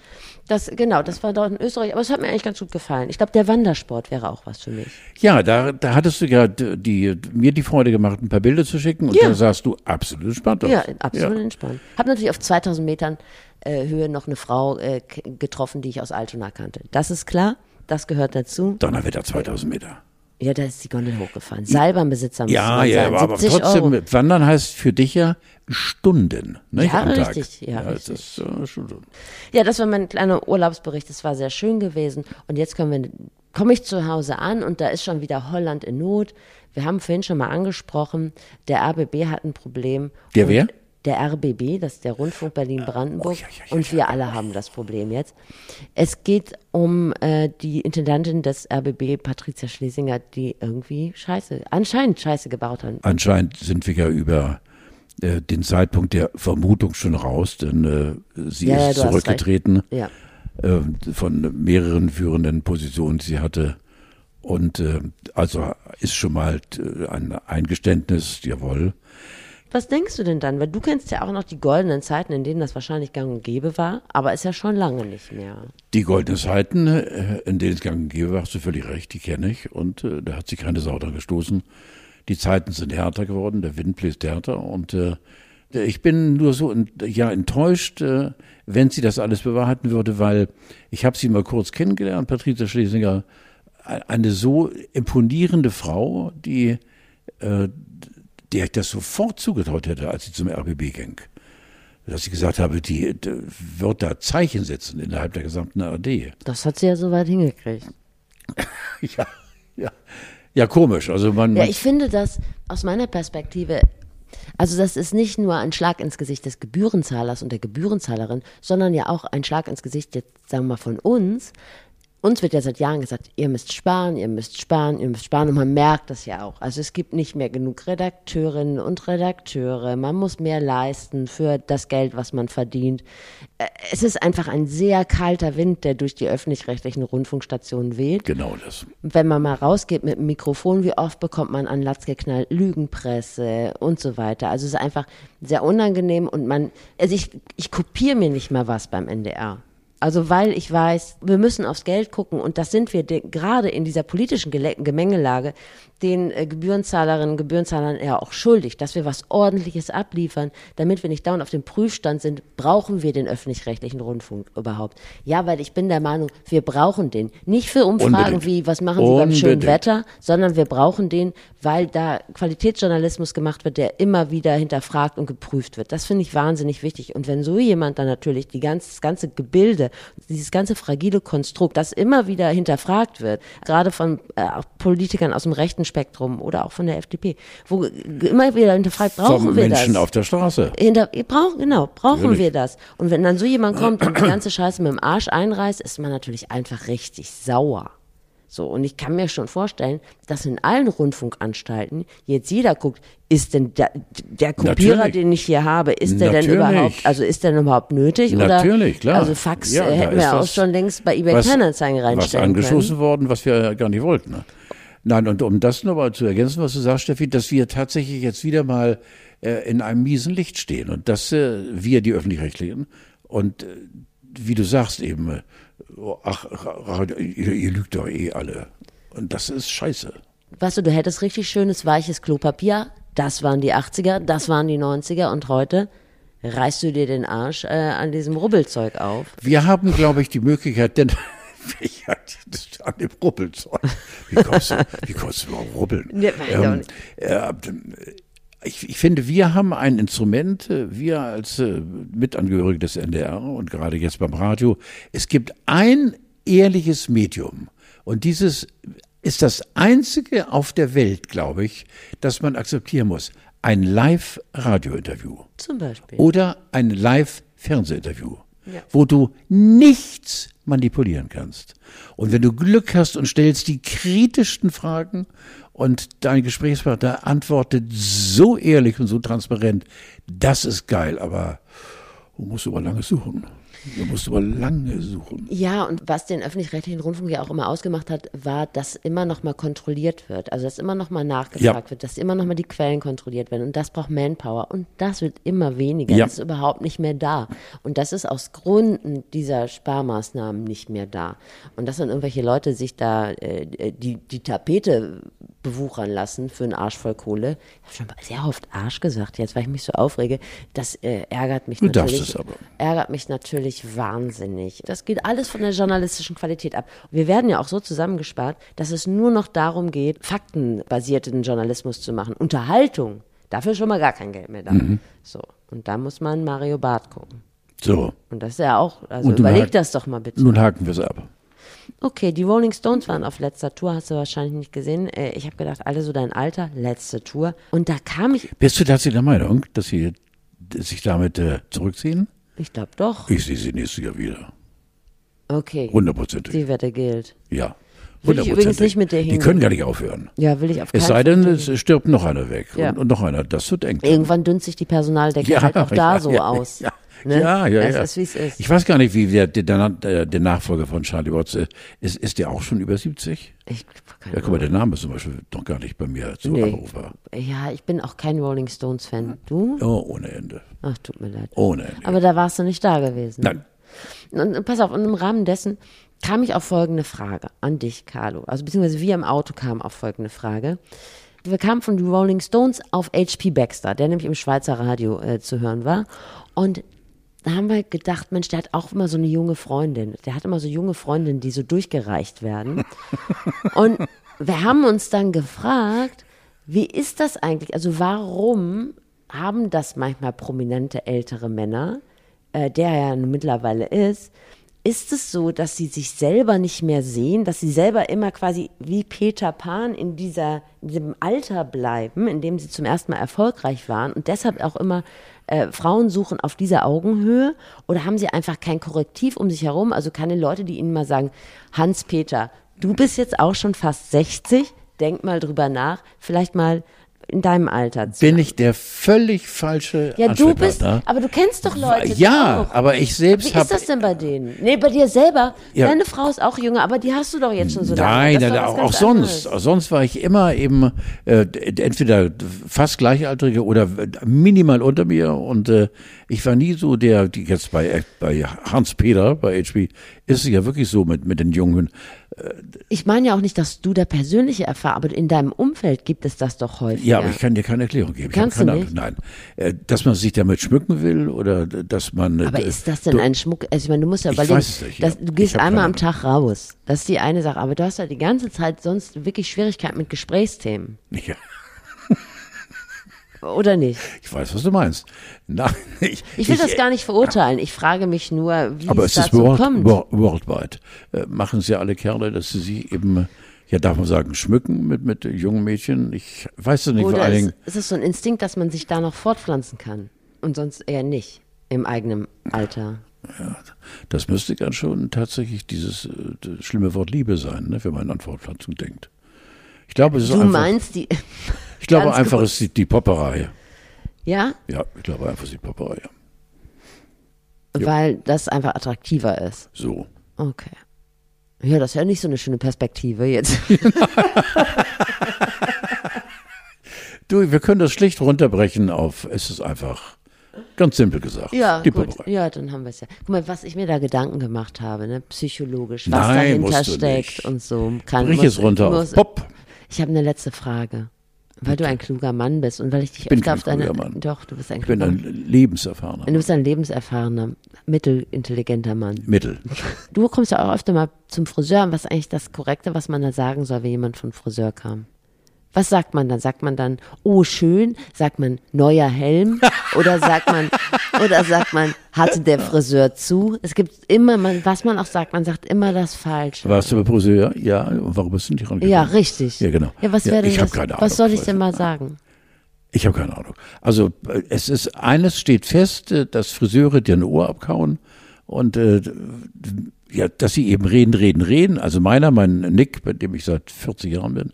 Das, genau, das war dort in Österreich. Aber es hat mir eigentlich ganz gut gefallen. Ich glaube, der Wandersport wäre auch was für mich. Ja, da, da hattest du ja die, die, mir die Freude gemacht, ein paar Bilder zu schicken und Ja. da sahst du absolut entspannt aus. Ja, absolut entspannt. Hab natürlich auf 2000 Metern äh, Höhe noch eine Frau äh, getroffen, die ich aus Altona kannte. Das ist klar, das gehört dazu. Donnerwetter 2000 Meter. Ja, da ist die Gondel hochgefahren. Seilbahnbesitzer muss Ja, ja, sein. aber, aber 70 trotzdem, Euro. Wandern heißt für dich ja Stunden, nicht Ja, richtig, ja, das richtig. ist äh, Stunden. Ja, das war mein kleiner Urlaubsbericht. Das war sehr schön gewesen. Und jetzt komme ich zu Hause an und da ist schon wieder Holland in Not. Wir haben vorhin schon mal angesprochen, der RBB hat ein Problem. Der Und wer? Der RBB, das ist der Rundfunk Berlin-Brandenburg. oh, ja, ja, ja, und wir alle haben das Problem jetzt. Es geht um äh, die Intendantin des RBB, Patricia Schlesinger, die irgendwie Scheiße, anscheinend Scheiße gebaut hat. Anscheinend sind wir ja über äh, den Zeitpunkt der Vermutung schon raus, denn äh, sie ist zurückgetreten Ja. äh, von mehreren führenden Positionen, die sie hatte. Und äh, also ist schon mal ein Eingeständnis, jawohl. Was denkst du denn dann? Weil du kennst ja auch noch die goldenen Zeiten, in denen das wahrscheinlich gang und gäbe war, aber ist ja schon lange nicht mehr. Die goldenen Zeiten, äh, in denen es gang und gäbe, war, hast du völlig recht, die kenne ich. Und äh, da hat sich keine Sau dran gestoßen. Die Zeiten sind härter geworden, der Wind bläst härter. Und äh, ich bin nur so ja, enttäuscht, äh, wenn sie das alles bewahrheiten würde, weil ich habe sie mal kurz kennengelernt, Patricia Schlesinger, eine so imponierende Frau, die äh, der ich das sofort zugetraut hätte, als sie zum RBB ging. Dass ich gesagt habe, die, die wird da Zeichen setzen innerhalb der gesamten ARD. Das hat sie ja soweit hingekriegt. <laughs> Ja, ja. Ja, komisch. Also man, Ja, ich finde das aus meiner Perspektive, also das ist nicht nur ein Schlag ins Gesicht des Gebührenzahlers und der Gebührenzahlerin, sondern ja auch ein Schlag ins Gesicht jetzt, sagen wir mal, von uns. Uns wird ja seit Jahren gesagt, ihr müsst sparen, ihr müsst sparen, ihr müsst sparen und man merkt das ja auch. Also es gibt nicht mehr genug Redakteurinnen und Redakteure, man muss mehr leisten für das Geld, was man verdient. Äh, Es ist einfach ein sehr kalter Wind, der durch die öffentlich-rechtlichen Rundfunkstationen weht. genau das. Wenn man mal rausgeht mit dem Mikrofon, wie oft bekommt man an Latz geknallt Lügenpresse und so weiter. Also es ist einfach sehr unangenehm und man, also ich, ich kopiere mir nicht mal was beim NDR. Also weil ich weiß, wir müssen aufs Geld gucken und das sind wir de- gerade in dieser politischen Gemengelage den äh, Gebührenzahlerinnen und Gebührenzahlern ja auch schuldig, dass wir was Ordentliches abliefern, damit wir nicht dauernd auf dem Prüfstand sind, brauchen wir den öffentlich-rechtlichen Rundfunk überhaupt? Ja, weil ich bin der Meinung, wir brauchen den. Nicht für Umfragen Unbedingt. wie, was machen Sie beim schönen Unbedingt. Wetter, sondern wir brauchen den, weil da Qualitätsjournalismus gemacht wird, der immer wieder hinterfragt und geprüft wird. Das finde ich wahnsinnig wichtig. Und wenn so jemand dann natürlich die ganze, das ganze Gebilde, dieses ganze fragile Konstrukt, das immer wieder hinterfragt wird, gerade von äh, Politikern aus dem rechten Spektrum oder auch von der FDP, wo immer wieder hinterfragt, brauchen Vom wir Menschen das? auf der Straße. Hinter, ihr braucht, genau, brauchen Natürlich. wir das. Und wenn dann so jemand kommt und die ganze Scheiße mit dem Arsch einreißt, ist man natürlich einfach richtig sauer. So, und ich kann mir schon vorstellen, dass in allen Rundfunkanstalten jetzt jeder guckt, ist denn der, der Kopierer, Natürlich. den ich hier habe, ist der denn Natürlich. überhaupt, also ist der denn überhaupt nötig? Natürlich, oder, klar. Also Fax Ja, äh, hätten wir auch was- schon längst bei eBay was- Kleinanzeigen Was reinstellen angestoßen können. worden, was wir gar nicht wollten. Ne? Nein, und um das nochmal zu ergänzen, was du sagst, Steffi, dass wir tatsächlich jetzt wieder mal äh, in einem miesen Licht stehen und dass äh, wir, die Öffentlich-Rechtlichen, und äh, wie du sagst eben, äh, ach, ach ihr, ihr lügt doch eh alle. Und das ist scheiße. Weißt du, du hättest richtig schönes, weiches Klopapier. Das waren die 80er, das waren die 90er und heute reißt du dir den Arsch äh, an diesem Rubbelzeug auf. Wir haben, glaube ich, die Möglichkeit, denn ich an dem Rubbelzeug. Wie kommst du, wie kommst du überhaupt rubbeln? Auch nicht. äh, ich, ich finde, wir haben ein Instrument, äh, wir als äh, Mitangehörige des NDR und gerade jetzt beim Radio, es gibt ein ehrliches Medium und dieses ist das einzige auf der Welt, glaube ich, das man akzeptieren muss. Ein Live-Radio-Interview Zum Beispiel. oder ein Live-Fernsehinterview, Ja. wo du nichts manipulieren kannst. Und wenn du Glück hast und stellst die kritischsten Fragen und dein Gesprächspartner antwortet so ehrlich und so transparent, das ist geil, aber du musst aber lange suchen. Du musst aber lange suchen. Ja, und was den öffentlich-rechtlichen Rundfunk ja auch immer ausgemacht hat, war, dass immer noch mal kontrolliert wird. Also, dass immer noch mal nachgefragt Ja. wird, dass immer noch mal die Quellen kontrolliert werden. Und das braucht Manpower. Und das wird immer weniger. Ja. Das ist überhaupt nicht mehr da. Und das ist aus Gründen dieser Sparmaßnahmen nicht mehr da. Und dass dann irgendwelche Leute sich da äh, die, die Tapete bewuchern lassen für einen Arsch voll Kohle. Ich habe schon sehr oft Arsch gesagt jetzt, weil ich mich so aufrege. Das äh, ärgert mich Du darfst natürlich. es aber. Ärgert mich natürlich wahnsinnig. Das geht alles von der journalistischen Qualität ab. Wir werden ja auch so zusammengespart, dass es nur noch darum geht, faktenbasierten Journalismus zu machen. Unterhaltung, dafür ist schon mal gar kein Geld mehr da. Mhm. So, und da muss man Mario Barth gucken. So, Und das ist ja auch, also überleg das doch mal bitte. nun haken wir es ab. Okay, die Rolling Stones waren auf letzter Tour, hast du wahrscheinlich nicht gesehen. Äh, Ich habe gedacht, alle so dein Alter, letzte Tour. Und da kam ich, Bist du tatsächlich der Meinung, dass sie sich damit äh, zurückziehen? Ich glaube doch. Ich sehe sie nächstes Jahr wieder. Okay, Hundertprozentig. die Wette gilt. Ja. Will ich übrigens nicht mit Die hingehen. können gar nicht aufhören. Ja, will ich auf keinen Es sei denn, es stirbt noch einer weg. Ja. Und, und noch einer. Das wird eng. Irgendwann dünnt sich die Personaldecke Ja, halt auch <laughs> da ja, so aus. Ja, Ne? ja, ja. Es ja. ist, ist. Ich weiß gar nicht, wie der, der, der, der Nachfolger von Charlie Watts äh, ist. Ist der auch schon über 70? Ich, Ja, guck mal, der Name ist zum Beispiel noch gar nicht bei mir zu Nee. abrufbar. Ja, ich bin auch kein Rolling Stones Fan. Du? Oh, ohne Ende. Ach, tut mir leid. Ohne Ende. Aber da warst du nicht da gewesen. Nein. Und, und pass auf, und im Rahmen dessen kam ich auf folgende Frage an dich, Carlo. Also beziehungsweise wir im Auto kamen auf folgende Frage. Wir kamen von den Rolling Stones auf H.P. Baxter, der nämlich im Schweizer Radio äh, zu hören war. Und da haben wir gedacht, Mensch, der hat auch immer so eine junge Freundin. Der hat immer so junge Freundinnen, die so durchgereicht werden. <laughs> Und wir haben uns dann gefragt, wie ist das eigentlich? Also warum haben das manchmal prominente ältere Männer, äh, der ja mittlerweile ist, ist es so, dass sie sich selber nicht mehr sehen, dass sie selber immer quasi wie Peter Pan in, dieser, in diesem Alter bleiben, in dem sie zum ersten Mal erfolgreich waren und deshalb auch immer äh, Frauen suchen auf dieser Augenhöhe? Oder haben sie einfach kein Korrektiv um sich herum? Also keine Leute, die ihnen mal sagen, Hans-Peter, du bist jetzt auch schon fast 60, denk mal drüber nach, vielleicht mal in deinem Alter zu Bin ich der völlig falsche Ja, du bist, aber du kennst doch Leute. Ja, aber ich selbst Wie habe ist das denn bei denen? Nee, bei dir selber. Ja. Deine Frau ist auch jünger, aber die hast du doch jetzt schon so lange. Nein, auch, auch sonst. Auch sonst war ich immer eben äh, entweder fast Gleichaltrige oder minimal unter mir. Und äh, ich war nie so der, die jetzt bei, bei Hans Peter, bei HB, ist es ja wirklich so mit, mit den Jungen. Ich meine ja auch nicht, dass du da persönliche Erfahrung, aber in deinem Umfeld gibt es das doch häufig. Ja, aber ich kann dir keine Erklärung geben. Kannst keine du Ahnung. Nein. Äh, Dass man sich damit schmücken will oder dass man. äh, Aber ist das denn du- ein Schmuck? Also ich meine, du musst ja Ich überlegen, weiß es nicht, dass, ja. du gehst einmal am Tag raus. Das ist die eine Sache. Aber du hast ja die ganze Zeit sonst wirklich Schwierigkeiten mit Gesprächsthemen. Ja, <laughs> Oder nicht? ich weiß, was du meinst. <laughs> Nein, ich, Ich will das gar nicht verurteilen. Ich frage mich nur, wie Aber es es ist dazu world, kommt. wor- worldwide. Äh, machen es ja alle Kerle, dass sie sich eben, ja, darf man sagen, schmücken mit, mit jungen Mädchen. Ich weiß es nicht, vor Oder allen ist, Dingen. ist es so ein Instinkt, dass man sich da noch fortpflanzen kann und sonst eher nicht im eigenen Alter? Das müsste ganz schon tatsächlich dieses äh, schlimme Wort Liebe sein, ne, wenn man an Fortpflanzung denkt. Ich glaube, es ist Du einfach, meinst die, <laughs> ich glaube einfach, es ist die, Popperei. ja, Ja, ich glaube einfach, es ist die Popperei. Ja. weil das einfach attraktiver ist. So. Okay. Ja, das ist ja nicht so eine schöne Perspektive jetzt. <laughs> Du, wir können das schlicht runterbrechen auf, es ist einfach ganz simpel gesagt. Ja, die gut. Popperei. Ja, dann haben wir es ja. Guck mal, was ich mir da Gedanken gemacht habe, ne? psychologisch, was Nein, dahinter steckt und so. Kann, Brich muss- es runter muss- auf Pop. Ich habe eine letzte Frage. Weil du ein kluger Mann bist und weil ich dich bin öfter auf deine. kluger Mann. Doch, du bist ein Ich bin kluger ein lebenserfahrener Du bist ein lebenserfahrener, mittelintelligenter Mann. Mittel. Du kommst ja auch öfter mal zum Friseur. Was ist eigentlich das Korrekte, was man da sagen soll, wenn jemand von Friseur kam? Was sagt man dann? Sagt man dann, oh schön? Sagt man neuer Helm? Oder sagt man, oder sagt man, hatte der Friseur zu? Es gibt immer, man, was man auch sagt, man sagt immer das Falsche. Warst du bei Friseur? Ja. Und warum bist du nicht rangegangen? Ja, richtig. Ja, genau. Ja, was Ja, wäre denn das? was Ahnung, soll ich denn mal sagen? Ich habe keine Ahnung. Also äh, es ist eines steht fest, äh, dass Friseure dir ein Ohr abkauen und äh, ja, dass sie eben reden, reden, reden. Also meiner, mein Nick, bei dem ich seit 40 Jahren bin,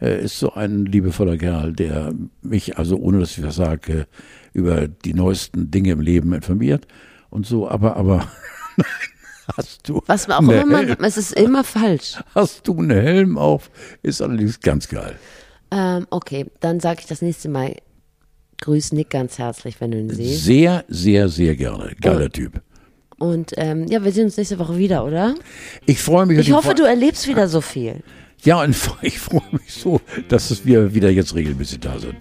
äh, ist so ein liebevoller Kerl, der mich also ohne dass ich was sage über die neuesten Dinge im Leben informiert und so. Aber aber <laughs> hast du Was auch immer man, es ist immer falsch. hast du einen Helm auf? Ist allerdings ganz geil. Ähm, okay, dann sage ich das nächste Mal. Grüß Nick ganz herzlich, wenn du ihn siehst. Sehr, sehr, sehr gerne. Geiler Typ. Und ähm, ja, wir sehen uns nächste Woche wieder, oder? Ich freue mich. Ich hoffe, Fre- du erlebst wieder so viel. Ja, und <laughs> ich freue mich so, dass wir wieder jetzt regelmäßig da sind.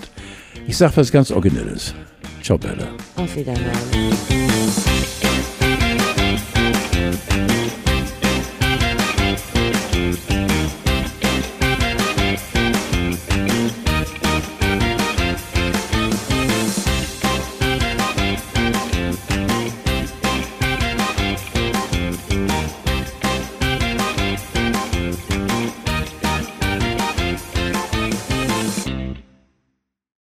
Ich sage was ganz Originelles. Ciao, Bella. Auf Wiederhören.